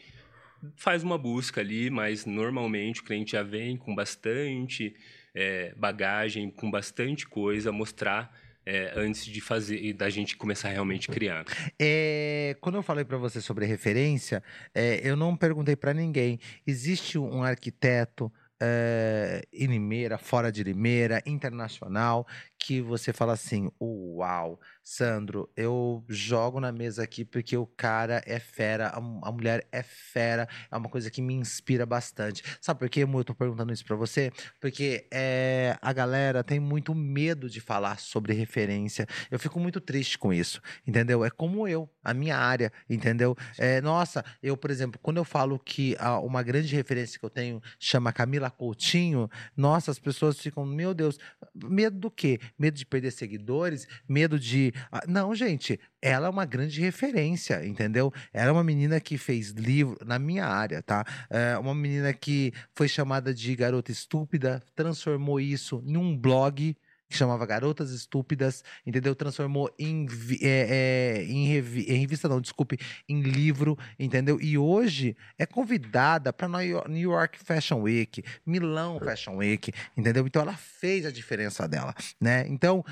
faz uma busca ali, mas normalmente o cliente já vem com bastante é, bagagem, com bastante coisa a mostrar é, antes de fazer da gente começar a realmente criar. É, quando eu falei para você sobre referência, é, eu não perguntei para ninguém. Existe um arquiteto é, em Limeira, fora de Limeira, internacional, que você fala assim: Uau, Sandro, eu jogo na mesa aqui porque o cara é fera, a, a mulher é fera, é uma coisa que me inspira bastante. Sabe por quê, Mu? Eu tô perguntando isso para você? Porque é, a galera tem muito medo de falar sobre referência. Eu fico muito triste com isso, entendeu? É como eu, a minha área, entendeu? É, nossa, eu, por exemplo, quando eu falo que ah, uma grande referência que eu tenho chama Camila Coutinho, nossa, as pessoas ficam, meu Deus, medo do quê? Medo de perder seguidores? Medo de. ah, não, gente, ela é uma grande referência, entendeu? Ela é uma menina que fez livro na minha área, tá? É uma menina que foi chamada de garota estúpida, transformou isso em um blog que chamava Garotas Estúpidas, entendeu? Transformou em, é, é, em, revi- em revista, não, desculpe, em livro, entendeu? E hoje é convidada para New York Fashion Week, Milão Fashion Week, entendeu? Então ela fez a diferença dela, né? Então,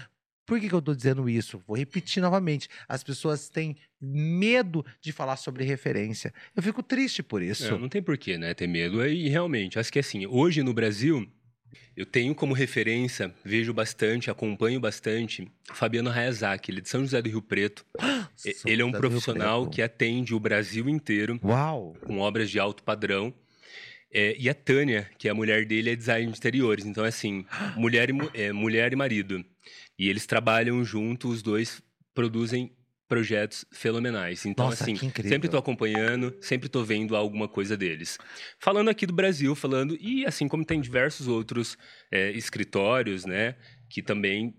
por que, que eu tô dizendo isso? Vou repetir novamente. As pessoas têm medo de falar sobre referência. Eu fico triste por isso. É, não tem porquê, né? Ter medo. E realmente, acho que assim, hoje no Brasil, eu tenho como referência, vejo bastante, acompanho bastante, Fabiano Hayazaki, ele é de São José do Rio Preto. Ele é um profissional que atende o Brasil inteiro Uau! com obras de alto padrão. É, e a Tânia, que é a mulher dele, é design de interiores. Então, é assim, mulher e, é, mulher e marido. E eles trabalham juntos, os dois produzem projetos fenomenais. Então, Nossa, assim, sempre tô acompanhando, sempre tô vendo alguma coisa deles. Falando aqui do Brasil, falando, e assim como tem diversos outros é, escritórios, né, que também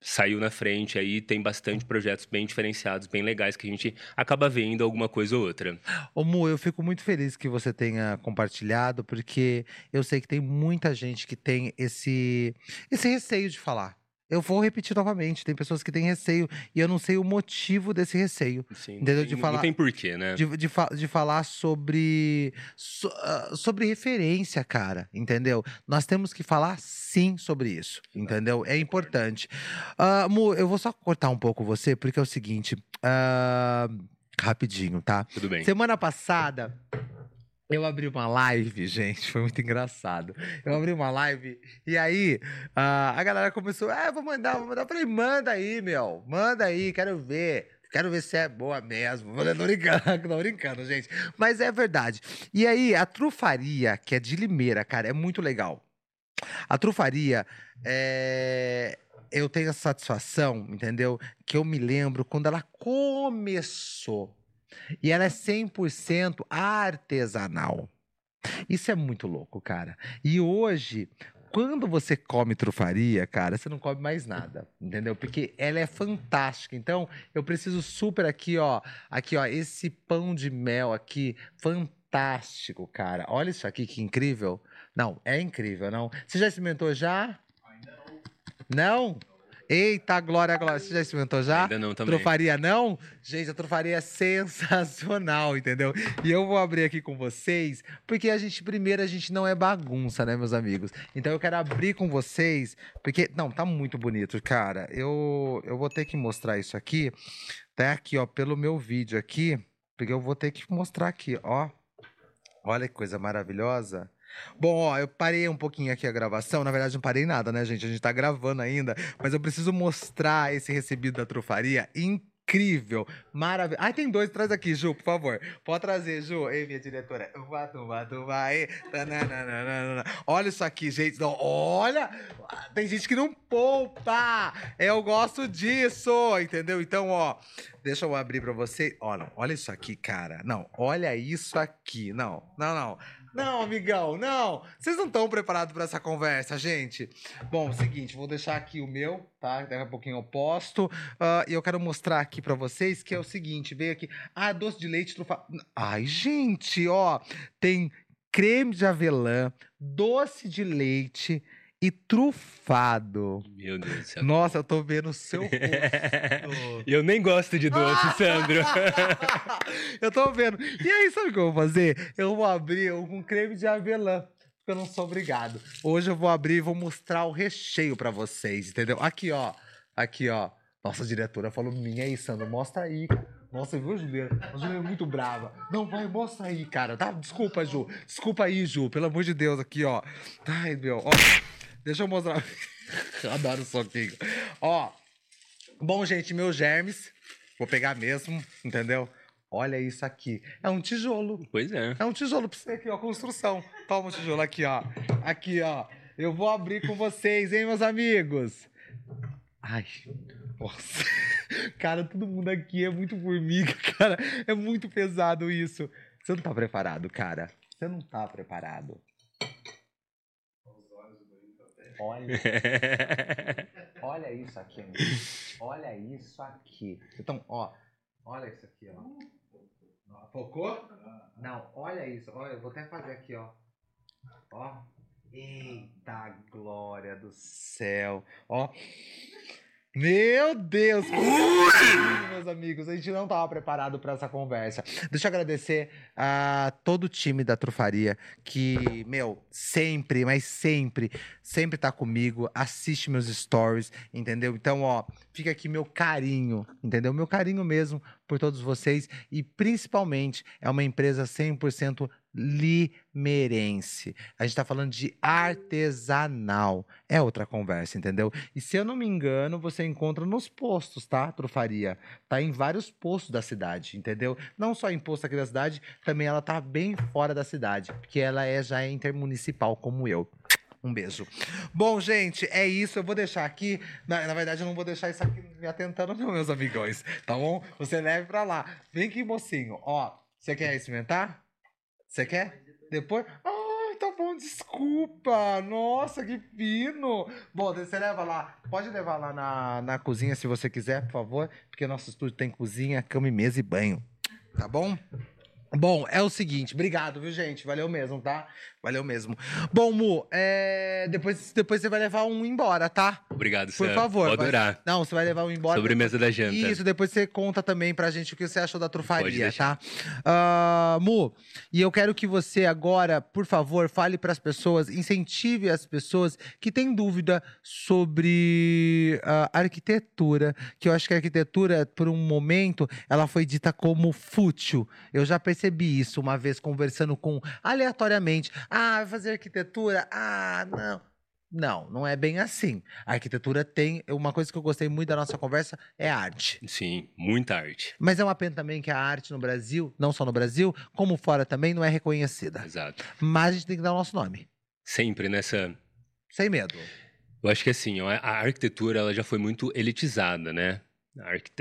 saiu na frente aí, tem bastante projetos bem diferenciados, bem legais, que a gente acaba vendo alguma coisa ou outra. Ô Mu, eu fico muito feliz que você tenha compartilhado, porque eu sei que tem muita gente que tem esse, esse receio de falar. Eu vou repetir novamente, tem pessoas que têm receio e eu não sei o motivo desse receio. Assim, Entendeu? não De tem- falar- Não tem porquê, né? De, de, fa- de falar sobre, so- ah, sobre referência, cara, entendeu? Nós temos que falar sim sobre isso, entendeu? É importante. Ah, Mu, eu vou só cortar um pouco você, porque é o seguinte. ah, rapidinho, tá? Tudo bem. Semana passada, eu abri uma live, gente, foi muito engraçado. Eu abri uma live e aí ah, a galera começou, é, vou mandar, vou mandar. Eu falei, manda aí, meu, manda aí, quero ver. Quero ver se é boa mesmo. Tô brincando, tô brincando, gente. Mas é verdade. E aí, a trufaria, que é de Limeira, cara, é muito legal. A trufaria é, eu tenho a satisfação, entendeu? Que eu me lembro quando ela começou. E ela é 100% artesanal. Isso é muito louco, cara. E hoje, quando você come trufaria, cara, você não come mais nada, entendeu? Porque ela é fantástica. Então, eu preciso super aqui, ó, aqui, ó, esse pão de mel aqui, fantástico, cara. Olha isso aqui que incrível. Não, é incrível, não. Você já experimentou já? Não? Eita, glória, glória. Você já experimentou já? Ainda não também. Trufaria não? Gente, a trufaria é sensacional, entendeu? E eu vou abrir aqui com vocês, porque a gente, primeiro, a gente não é bagunça, né, meus amigos? Então eu quero abrir com vocês, porque, não, tá muito bonito, cara. Eu, eu vou ter que mostrar isso aqui, tá aqui, ó, pelo meu vídeo aqui, porque eu vou ter que mostrar aqui, ó. Olha que coisa maravilhosa. Bom, ó, eu parei um pouquinho aqui a gravação. Na verdade, não parei nada, né, gente? A gente tá gravando ainda. Mas eu preciso mostrar esse recebido da trufaria incrível, maravilhoso. Ai, tem dois, traz aqui, Ju, por favor. Pode trazer, Ju. Ei, minha diretora. Olha isso aqui, gente. Olha! Tem gente que não poupa! Eu gosto disso, entendeu? Então, ó, deixa eu abrir pra você. Olha, olha isso aqui, cara. Não, olha isso aqui. Não, não, não. Não, amigão, não. Vocês não estão preparados para essa conversa, gente. Bom, seguinte, vou deixar aqui o meu, tá? Daqui a pouquinho eu posto. Ah, E eu quero mostrar aqui para vocês que é o seguinte: veio aqui. Ah, doce de leite trufa. Ai, gente, ó. Tem creme de avelã, doce de leite e trufado. Meu Deus do céu. Nossa, eu tô vendo o seu rosto. Eu nem gosto de doce, Sandro. eu tô vendo. E aí, sabe o que eu vou fazer? Eu vou abrir um creme de avelã. Porque eu não sou obrigado. Hoje eu vou abrir e vou mostrar o recheio pra vocês, entendeu? Aqui, ó. Aqui, ó. Nossa diretora falou minha aí, Sandro. Mostra aí. Nossa, viu, Juliana? A Juliana é muito brava. Não, vai, mostra aí, cara. Tá? Desculpa, Ju. Desculpa aí, Ju. Pelo amor de Deus, aqui, ó. Ai, meu. Ó, deixa eu mostrar. eu adoro soquinho. Ó. Bom, gente, meus germes. Vou pegar mesmo, entendeu? Olha isso aqui. É um tijolo. Pois é. É um tijolo pra você aqui, ó. Construção. Toma o tijolo aqui, ó. Aqui, ó. Eu vou abrir com vocês, hein, meus amigos? Ai. Nossa. Cara, todo mundo aqui é muito formiga, cara. É muito pesado isso. Você não tá preparado, cara. Você não tá preparado. Olha. Olha isso aqui, amigo. Olha isso aqui. Então, ó. Olha isso aqui, ó. Focou? Não, olha isso. Olha, eu vou até fazer aqui, ó. Ó. Eita glória do céu. Ó. Meu Deus! Meus amigos, a gente não estava preparado para essa conversa. Deixa eu agradecer a todo o time da Trufaria que, meu, sempre, mas sempre, sempre tá comigo, assiste meus stories, entendeu? Então, ó, fica aqui meu carinho, entendeu? Meu carinho mesmo por todos vocês e principalmente é uma empresa 100% limerense. A gente tá falando de artesanal. É outra conversa, entendeu? E se eu não me engano, você encontra nos postos, tá? Trufaria. Tá em vários postos da cidade, entendeu? Não só em posto aqui da cidade, também ela tá bem fora da cidade, porque ela é já é intermunicipal como eu. Um beijo. Bom, gente, é isso. Eu vou deixar aqui. Na, na verdade, eu não vou deixar isso aqui me atentando, não, meus amigões. Tá bom? Você leve pra lá. Vem aqui, mocinho. Ó, você quer experimentar? Você quer? Depois? Ai, tá bom, desculpa. Nossa, que fino. Bom, você leva lá. Pode levar lá na, na cozinha se você quiser, por favor. Porque nosso estúdio tem cozinha, cama e mesa e banho. Tá bom? Bom, é o seguinte, obrigado, viu, gente? Valeu mesmo, tá? Valeu mesmo. Bom, Mu, é, depois, depois você vai levar um embora, tá? Obrigado, Por Sam. favor. Vou vai- adorar. Não, você vai levar um embora. Sobremesa da janta. Isso, depois você conta também pra gente o que você achou da trufaria, tá? Ah, Mu, e eu quero que você agora, por favor, fale pras pessoas, incentive as pessoas que têm dúvida sobre a arquitetura, que eu acho que a arquitetura, por um momento, ela foi dita como fútil. Eu já percebi isso uma vez conversando com aleatoriamente. Ah, vai fazer arquitetura? Ah, não. Não, não é bem assim. A arquitetura tem. Uma coisa que eu gostei muito da nossa conversa é arte. Sim, muita arte. Mas é uma pena também que a arte no Brasil, não só no Brasil, como fora também, não é reconhecida. Exato. Mas a gente tem que dar o nosso nome. Sempre nessa. Sem medo. Eu acho que assim, a arquitetura ela já foi muito elitizada, né?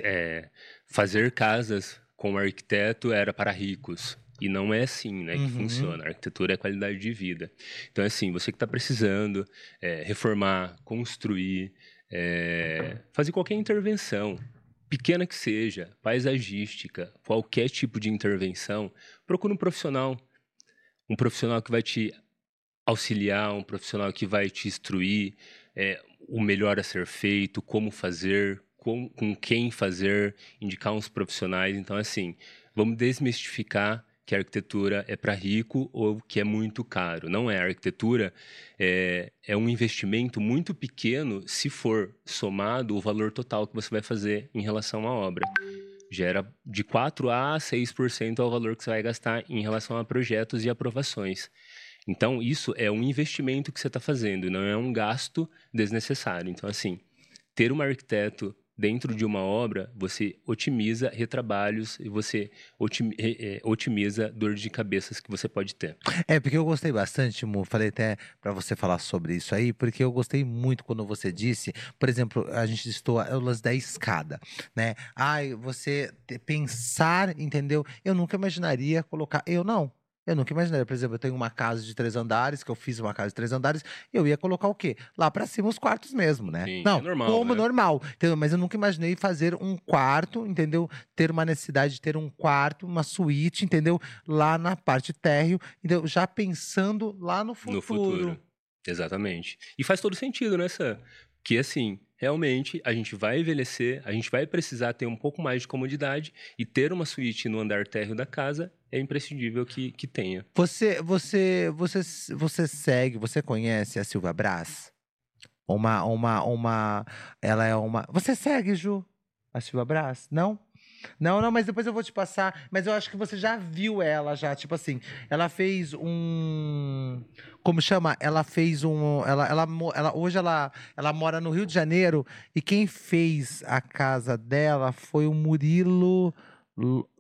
É, fazer casas com arquiteto era para ricos. E não é assim, né, que Uhum. funciona. A arquitetura é qualidade de vida. Então, assim, você que está precisando é, reformar, construir, é, fazer qualquer intervenção, pequena que seja, paisagística, qualquer tipo de intervenção, procura um profissional. Um profissional que vai te auxiliar, um profissional que vai te instruir é, o melhor a ser feito, como fazer, com, com quem fazer, indicar uns profissionais. Então, assim, vamos desmistificar que a arquitetura é para rico ou que é muito caro. Não é. A arquitetura é, é um investimento muito pequeno se for somado o valor total que você vai fazer em relação à obra. Gera de 4 a 6% ao valor que você vai gastar em relação a projetos e aprovações. Então, isso é um investimento que você está fazendo, não é um gasto desnecessário. Então, assim, ter um arquiteto dentro de uma obra, você otimiza retrabalhos e você eh, otimiza dor de cabeças que você pode ter. É, porque eu gostei bastante, Mu. Falei até pra você falar sobre isso aí, porque eu gostei muito quando você disse, por exemplo, a gente o lance da escada, né? Ai, você pensar, entendeu? Eu nunca imaginaria colocar. Eu não. Eu nunca imaginaria, por exemplo, eu tenho uma casa de três andares, que eu fiz uma casa de três andares, eu ia colocar o quê? Lá pra cima os quartos mesmo, né? Sim, não, é normal, como né? normal, entendeu? Mas eu nunca imaginei fazer um quarto, entendeu? Ter uma necessidade de ter um quarto, uma suíte, entendeu? Lá na parte térreo, entendeu? Já pensando lá no futuro. No futuro. Exatamente. E faz todo sentido, né, Sam? Que assim, realmente a gente vai envelhecer, a gente vai precisar ter um pouco mais de comodidade e ter uma suíte no andar térreo da casa é imprescindível que, que tenha. Você, você, você, você segue, você conhece a Silvia Brás? Uma, uma, uma, ela é uma. Você segue, Ju? A Silvia Brás? Não? Não, não, mas depois eu vou te passar. Mas eu acho que você já viu ela já, tipo assim, ela fez um, como chama? Ela fez um, ela, ela, ela hoje ela, ela mora no Rio de Janeiro e quem fez a casa dela foi o Murilo,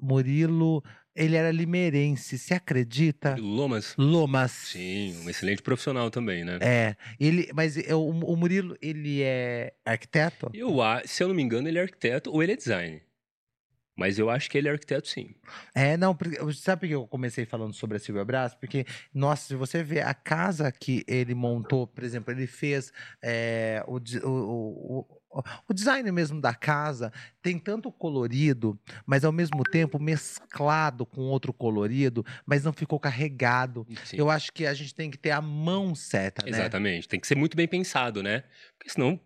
Murilo, ele era limeirense, você acredita? Lomas, Lomas. sim, um excelente profissional também, né? É, ele, mas é, o, o Murilo, ele é arquiteto? Eu, se eu não me engano, ele é arquiteto ou ele é designer. Mas eu acho que ele é arquiteto, sim. É, não, porque, sabe por que eu comecei falando sobre a Silvia Brás? Porque, nossa, se você vê a casa que ele montou, por exemplo, ele fez é, o, o, o, o design mesmo da casa, tem tanto colorido, mas ao mesmo tempo mesclado com outro colorido, mas não ficou carregado. Sim. Eu acho que a gente tem que ter a mão certa, né? Exatamente. Tem que ser muito bem pensado, né? Porque senão,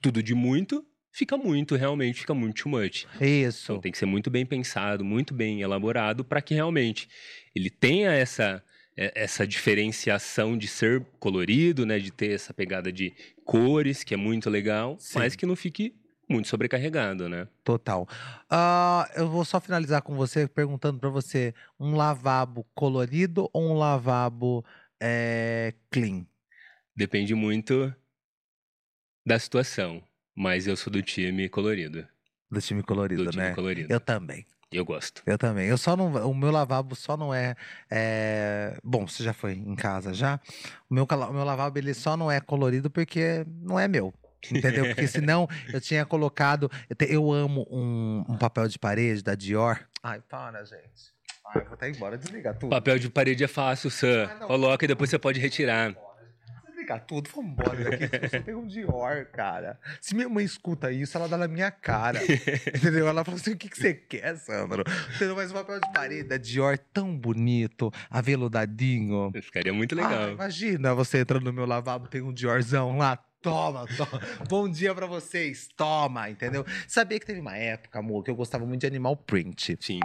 tudo de muito fica muito, realmente fica muito too much. Isso. Então tem que ser muito bem pensado, muito bem elaborado para que realmente ele tenha essa é, essa diferenciação de ser colorido, né, de ter essa pegada de cores, que é muito legal, Sim. mas que não fique muito sobrecarregado, né? Total. Ah, eu vou só finalizar com você perguntando pra você: um lavabo colorido ou um lavabo é, clean? Depende muito da situação, mas eu sou do time colorido, Do time colorido, do time né? colorido. Eu também. Eu gosto. Eu também. Eu só não. O meu lavabo só não é. é, Bom, você já foi em casa já. O meu, o meu lavabo ele só não é colorido porque não é meu. Entendeu? Porque senão eu tinha colocado. Eu, te- eu amo um, um papel de parede da Dior. Ai, para, gente. Ai, vou até embora. Desliga tudo. Papel de parede é fácil, Sam. Ah. Coloca e depois você pode retirar. Desliga tudo, vamos embora daqui. Você tem um Dior, cara. Se minha mãe escuta isso, ela dá na minha cara. entendeu? Ela fala assim: o que, que você quer, Sandro? Entendeu? Mas o papel de parede da Dior tão bonito, aveludadinho. Ficaria muito Ah, legal. imagina você entrando no meu lavabo, tem um Diorzão lá. Toma, toma. Bom dia pra vocês. Toma, entendeu? Sabia que teve uma época, amor, que eu gostava muito de animal print. Sim.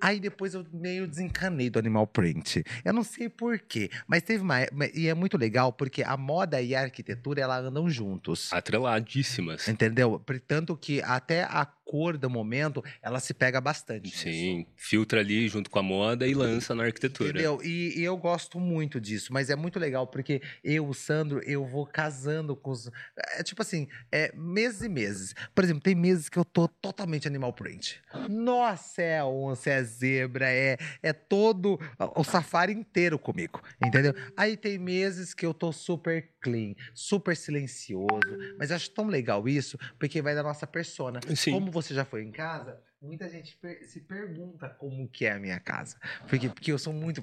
Aí depois eu meio desencanei do animal print. Eu não sei porquê, mas teve uma. é- E é muito legal porque a moda e a arquitetura ela andam juntos. Atreladíssimas. Entendeu? Tanto que até a cor do momento ela se pega bastante. nisso. Sim, filtra ali junto com a moda e lança na arquitetura. Entendeu? E, e eu gosto muito disso, mas é muito legal porque eu, o Sandro, eu vou casando com os. É tipo assim, é meses e meses. Por exemplo, tem meses que eu tô totalmente animal print. Nossa, é onça, é zebra, é, é todo o safari inteiro comigo, entendeu? Aí tem meses que eu tô super clean, super silencioso. Mas eu acho tão legal isso, porque vai da nossa persona. Sim. Como você já foi em casa, muita gente se pergunta como que é a minha casa. Porque, porque eu sou muito.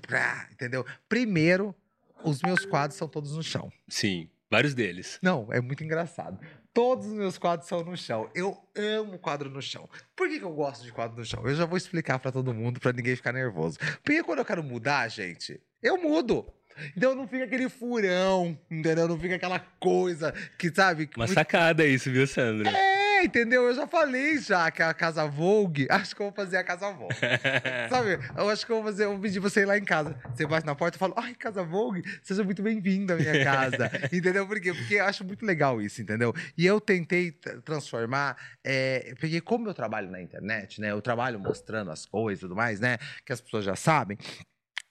Entendeu? Primeiro, os meus quadros são todos no chão. Sim, vários deles. Não, é muito engraçado. Todos os meus quadros são no chão. Eu amo quadro no chão. Por que, que eu gosto de quadro no chão? Eu já vou explicar pra todo mundo, pra ninguém ficar nervoso. Porque quando eu quero mudar, gente, eu mudo. Então não fica aquele furão, entendeu? Não fica aquela coisa que, sabe? Uma sacada isso, viu, Sandra? É, entendeu? Eu já falei já que a Casa Vogue, acho que eu vou fazer a Casa Vogue. Sabe? Eu acho que eu vou fazer, eu vou pedir você ir lá em casa. Você bate na porta e fala, ai, Casa Vogue, seja muito bem-vindo à minha casa. entendeu? Por quê? Porque eu acho muito legal isso, entendeu? E eu tentei transformar, é, porque como eu trabalho na internet, né? Eu trabalho mostrando as coisas e tudo mais, né? Que as pessoas já sabem.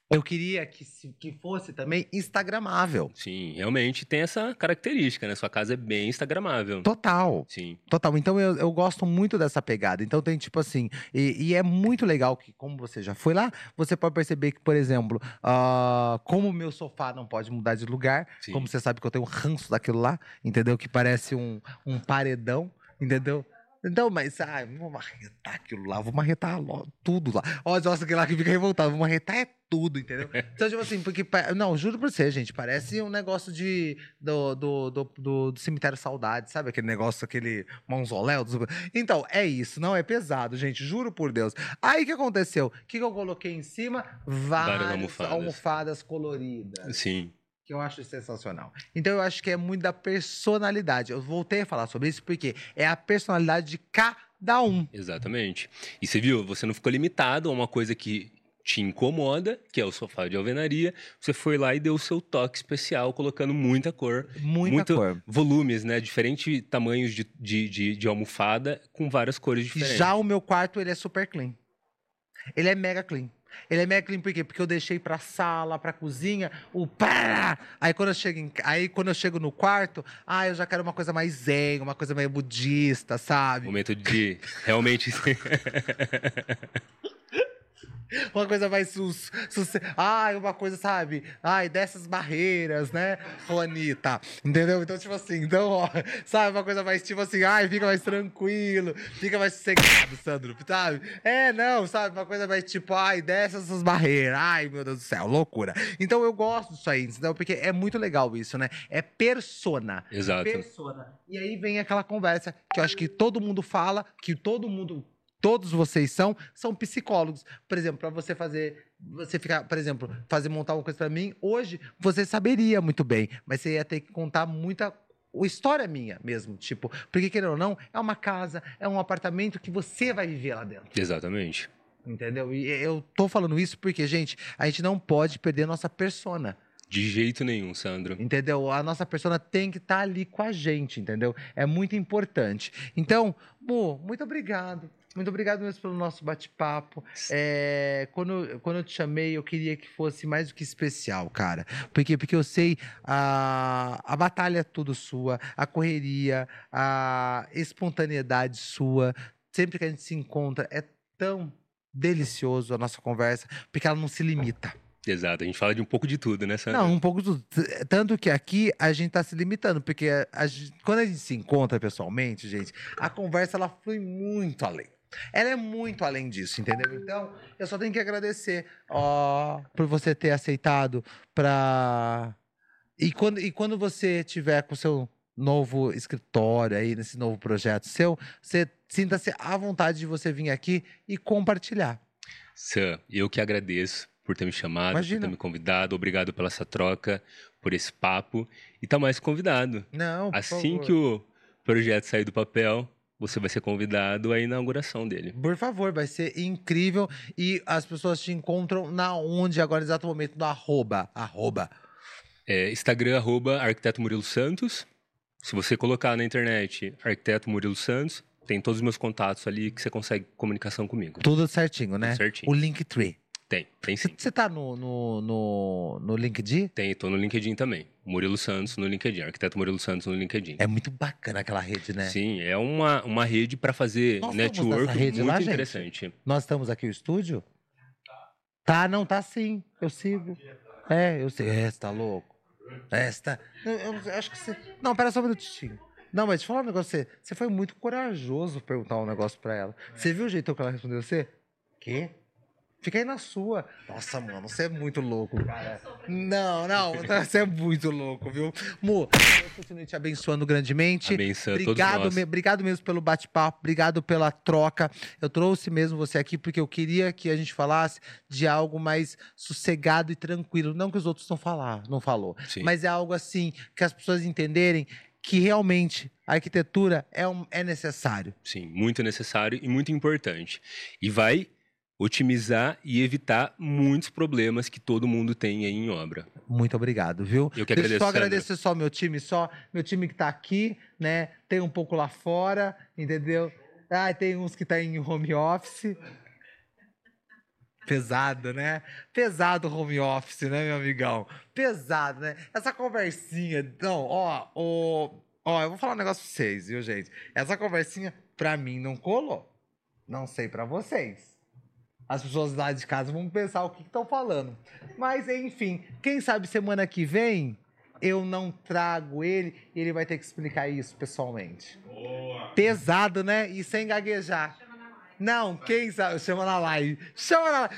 Eu queria que, se- que fosse também instagramável. Sim, realmente tem essa característica, né? Sua casa é bem instagramável. Total. Sim, Total. Então eu, eu gosto muito dessa pegada. Então tem tipo assim. E, e é muito legal que, como você já foi lá, você pode perceber que, por exemplo, ah, como o meu sofá não pode mudar de lugar, sim. como você sabe que eu tenho um ranço daquilo lá, entendeu? Que parece um, um paredão, entendeu? Então, mas, ah, vou marretar aquilo lá, vou marretar tudo lá. Ó, nossa, aquele lá que fica revoltado, vou marretar é tudo, entendeu? Então, tipo assim, porque, não, juro pra você, gente, parece um negócio de, do, do, do, do- do cemitério saudade, sabe? Aquele negócio, aquele mausoléu. do- Então, é isso, não é pesado, gente, juro por Deus. Aí, o que aconteceu? O que, que eu coloquei em cima? Várias, almofadas. almofadas coloridas Sim, que eu acho sensacional. Então eu acho que é muito da personalidade. Eu voltei a falar sobre isso porque é a personalidade de cada um. exatamente. E você viu, você não ficou limitado a uma coisa que te incomoda, que é o sofá de alvenaria. Você foi lá e deu o seu toque especial, colocando muita cor, Muita Muito- cor. volumes, né? Diferentes tamanhos de, de, de, de almofada com várias cores diferentes. Já o meu quarto, ele é super clean. Ele é mega clean. Ele é mega clean por quê? Porque eu deixei pra sala, pra cozinha, o pá! Aí quando eu chego, em, aí quando eu chego no quarto, ah, eu já quero uma coisa mais zen, uma coisa meio budista, sabe? Momento de realmente. Uma coisa mais sus, sus, ai, uma coisa, sabe? Ai, dessas barreiras, né, Juanita? Entendeu? Então, tipo assim, então, ó, sabe, uma coisa mais tipo assim, ai, fica mais tranquilo, fica mais sossegado, Sandro, sabe? É, não, sabe, uma coisa mais tipo, ai, dessas essas barreiras, ai, meu Deus do céu, loucura. Então eu gosto disso aí, entendeu? Porque é muito legal isso, né? É persona. Exato. Persona. E aí vem aquela conversa que eu acho que todo mundo fala, que todo mundo, todos vocês são, são psicólogos. Por exemplo, para você fazer, você ficar, por exemplo, fazer montar uma coisa para mim, hoje você saberia muito bem, mas você ia ter que contar muita história minha mesmo, tipo, porque querendo ou não, é uma casa, é um apartamento que você vai viver lá dentro. Exatamente. Entendeu? E eu tô falando isso porque, gente, a gente não pode perder a nossa persona. De jeito nenhum, Sandro. Entendeu? A nossa persona tem que estar ali com a gente, entendeu? É muito importante. Então, Mo, muito obrigado. Muito obrigado mesmo pelo nosso bate-papo. É, quando, quando eu te chamei, eu queria que fosse mais do que especial, cara. Por quê? Porque eu sei a, a batalha é tudo sua, a correria, a espontaneidade sua. Sempre que a gente se encontra, é tão delicioso a nossa conversa, porque ela não se limita. Exato. A gente fala de um pouco de tudo, né, Sandro? Não, um pouco do. Tanto que aqui a gente tá se limitando, porque a gente- quando a gente se encontra pessoalmente, gente, a conversa ela flui muito além. Ela é muito além disso, entendeu? Então, eu só tenho que agradecer ó, por você ter aceitado pra. E quando, e quando você tiver com o seu novo escritório aí, nesse novo projeto seu, você sinta-se à vontade de você vir aqui e compartilhar. Sam, eu que agradeço por ter me chamado, Imagina. por ter me convidado. Obrigado pela essa troca, por esse papo. E tá mais convidado. Não, Assim que o projeto sair do papel, você vai ser convidado à inauguração dele. Por favor, vai ser incrível. E as pessoas te encontram na onde agora, no exato momento, no arroba. Arroba. É, Instagram, arroba arquiteto Murilo Santos. Se você colocar na internet arquiteto Murilo Santos, tem todos os meus contatos ali que você consegue comunicação comigo. Tudo certinho, né? Tudo certinho. O Linktree. Tem, tem sim. Você tá no, no, no, no LinkedIn? Tem, tô no LinkedIn também. Murilo Santos no LinkedIn, arquiteto Murilo Santos no LinkedIn. É muito bacana aquela rede, né? Sim, é uma, uma rede para fazer Nós network rede muito lá, gente? interessante. Nós estamos aqui no estúdio? Tá, não, tá sim. Eu sigo. É, eu sei. É, você tá louco? Esta. Eu, eu acho que você. Não, pera só um minutinho. Não, mas deixa eu falar um negócio. Você, você foi muito corajoso perguntar um negócio pra ela. Você viu o jeito que ela respondeu você? Quê? Fica aí na sua. Nossa, mano, você é muito louco, cara. Não, não, você é muito louco, viu? Mo, Deus continue te abençoando grandemente. Abençoa todos Obrigado, nós. me- obrigado mesmo pelo bate-papo, obrigado pela troca. Eu trouxe mesmo você aqui porque eu queria que a gente falasse de algo mais sossegado e tranquilo. Não que os outros não falar, não falou, Sim. mas é algo assim que as pessoas entenderem que realmente a arquitetura é, um, é necessário. Sim, muito necessário e muito importante. E vai otimizar e evitar muitos problemas que todo mundo tem aí em obra. Muito obrigado, viu? Eu que Deixa eu só agradeço, Sandra. agradecer só meu time, só meu time que tá aqui, né? Tem um pouco lá fora, entendeu? Ah, tem uns que tá em home office. Pesado, né? Pesado home office, né, meu amigão? Pesado, né? Essa conversinha. Não, ó, ó, ó, eu vou falar um negócio pra vocês, viu, gente? Essa conversinha, pra mim, não colou. Não sei pra vocês. As pessoas lá de casa vão pensar o que estão falando. Mas, enfim, quem sabe semana que vem eu não trago ele e ele vai ter que explicar isso pessoalmente. Boa. Pesado, né? E sem gaguejar. Não, quem sabe? Chama na live. Chama na live.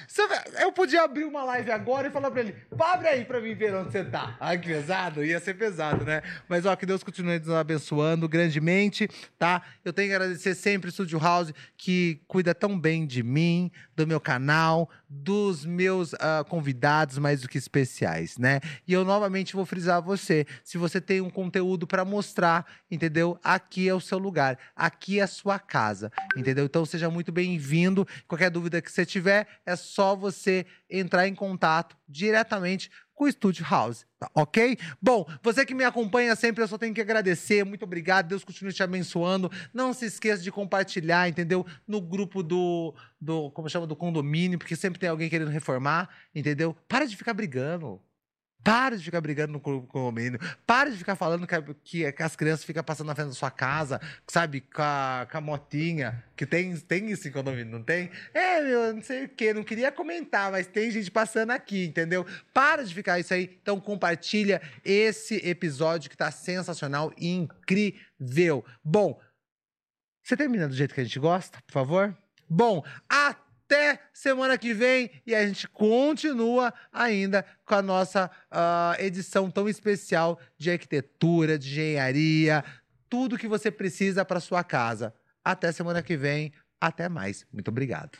Eu podia abrir uma live agora e falar pra ele: abre aí pra mim ver onde você tá. Ai, que pesado. Ia ser pesado, né? Mas, ó, que Deus continue nos abençoando grandemente, tá? Eu tenho que agradecer sempre o Studio House, que cuida tão bem de mim, do meu canal, dos meus ah, convidados mais do que especiais, né? E eu novamente vou frisar você: se você tem um conteúdo pra mostrar, entendeu? Aqui é o seu lugar, aqui é a sua casa, entendeu? Então seja muito bem-vindo. Qualquer dúvida que você tiver, é só você entrar em contato diretamente com o Studio House, tá ok? Bom, você que me acompanha sempre, eu só tenho que agradecer. Muito obrigado. Deus continue te abençoando. Não se esqueça de compartilhar, entendeu? No grupo do, do como chama, do condomínio, porque sempre tem alguém querendo reformar, entendeu? Para de ficar brigando. Para de ficar brigando no co- condomínio. Para de ficar falando que, que, que as crianças ficam passando na frente da sua casa, sabe? Com a, com a motinha. Que tem, tem isso em condomínio, não tem? É, meu, não sei o quê. Não queria comentar, mas tem gente passando aqui, entendeu? Para de ficar isso aí. Então compartilha esse episódio que tá sensacional e incrível. Bom, você termina do jeito que a gente gosta, por favor? Bom, até semana que vem e a gente continua ainda com a nossa ah, edição tão especial de arquitetura, de engenharia, tudo que você precisa para sua casa. Até semana que vem, até mais. Muito obrigado.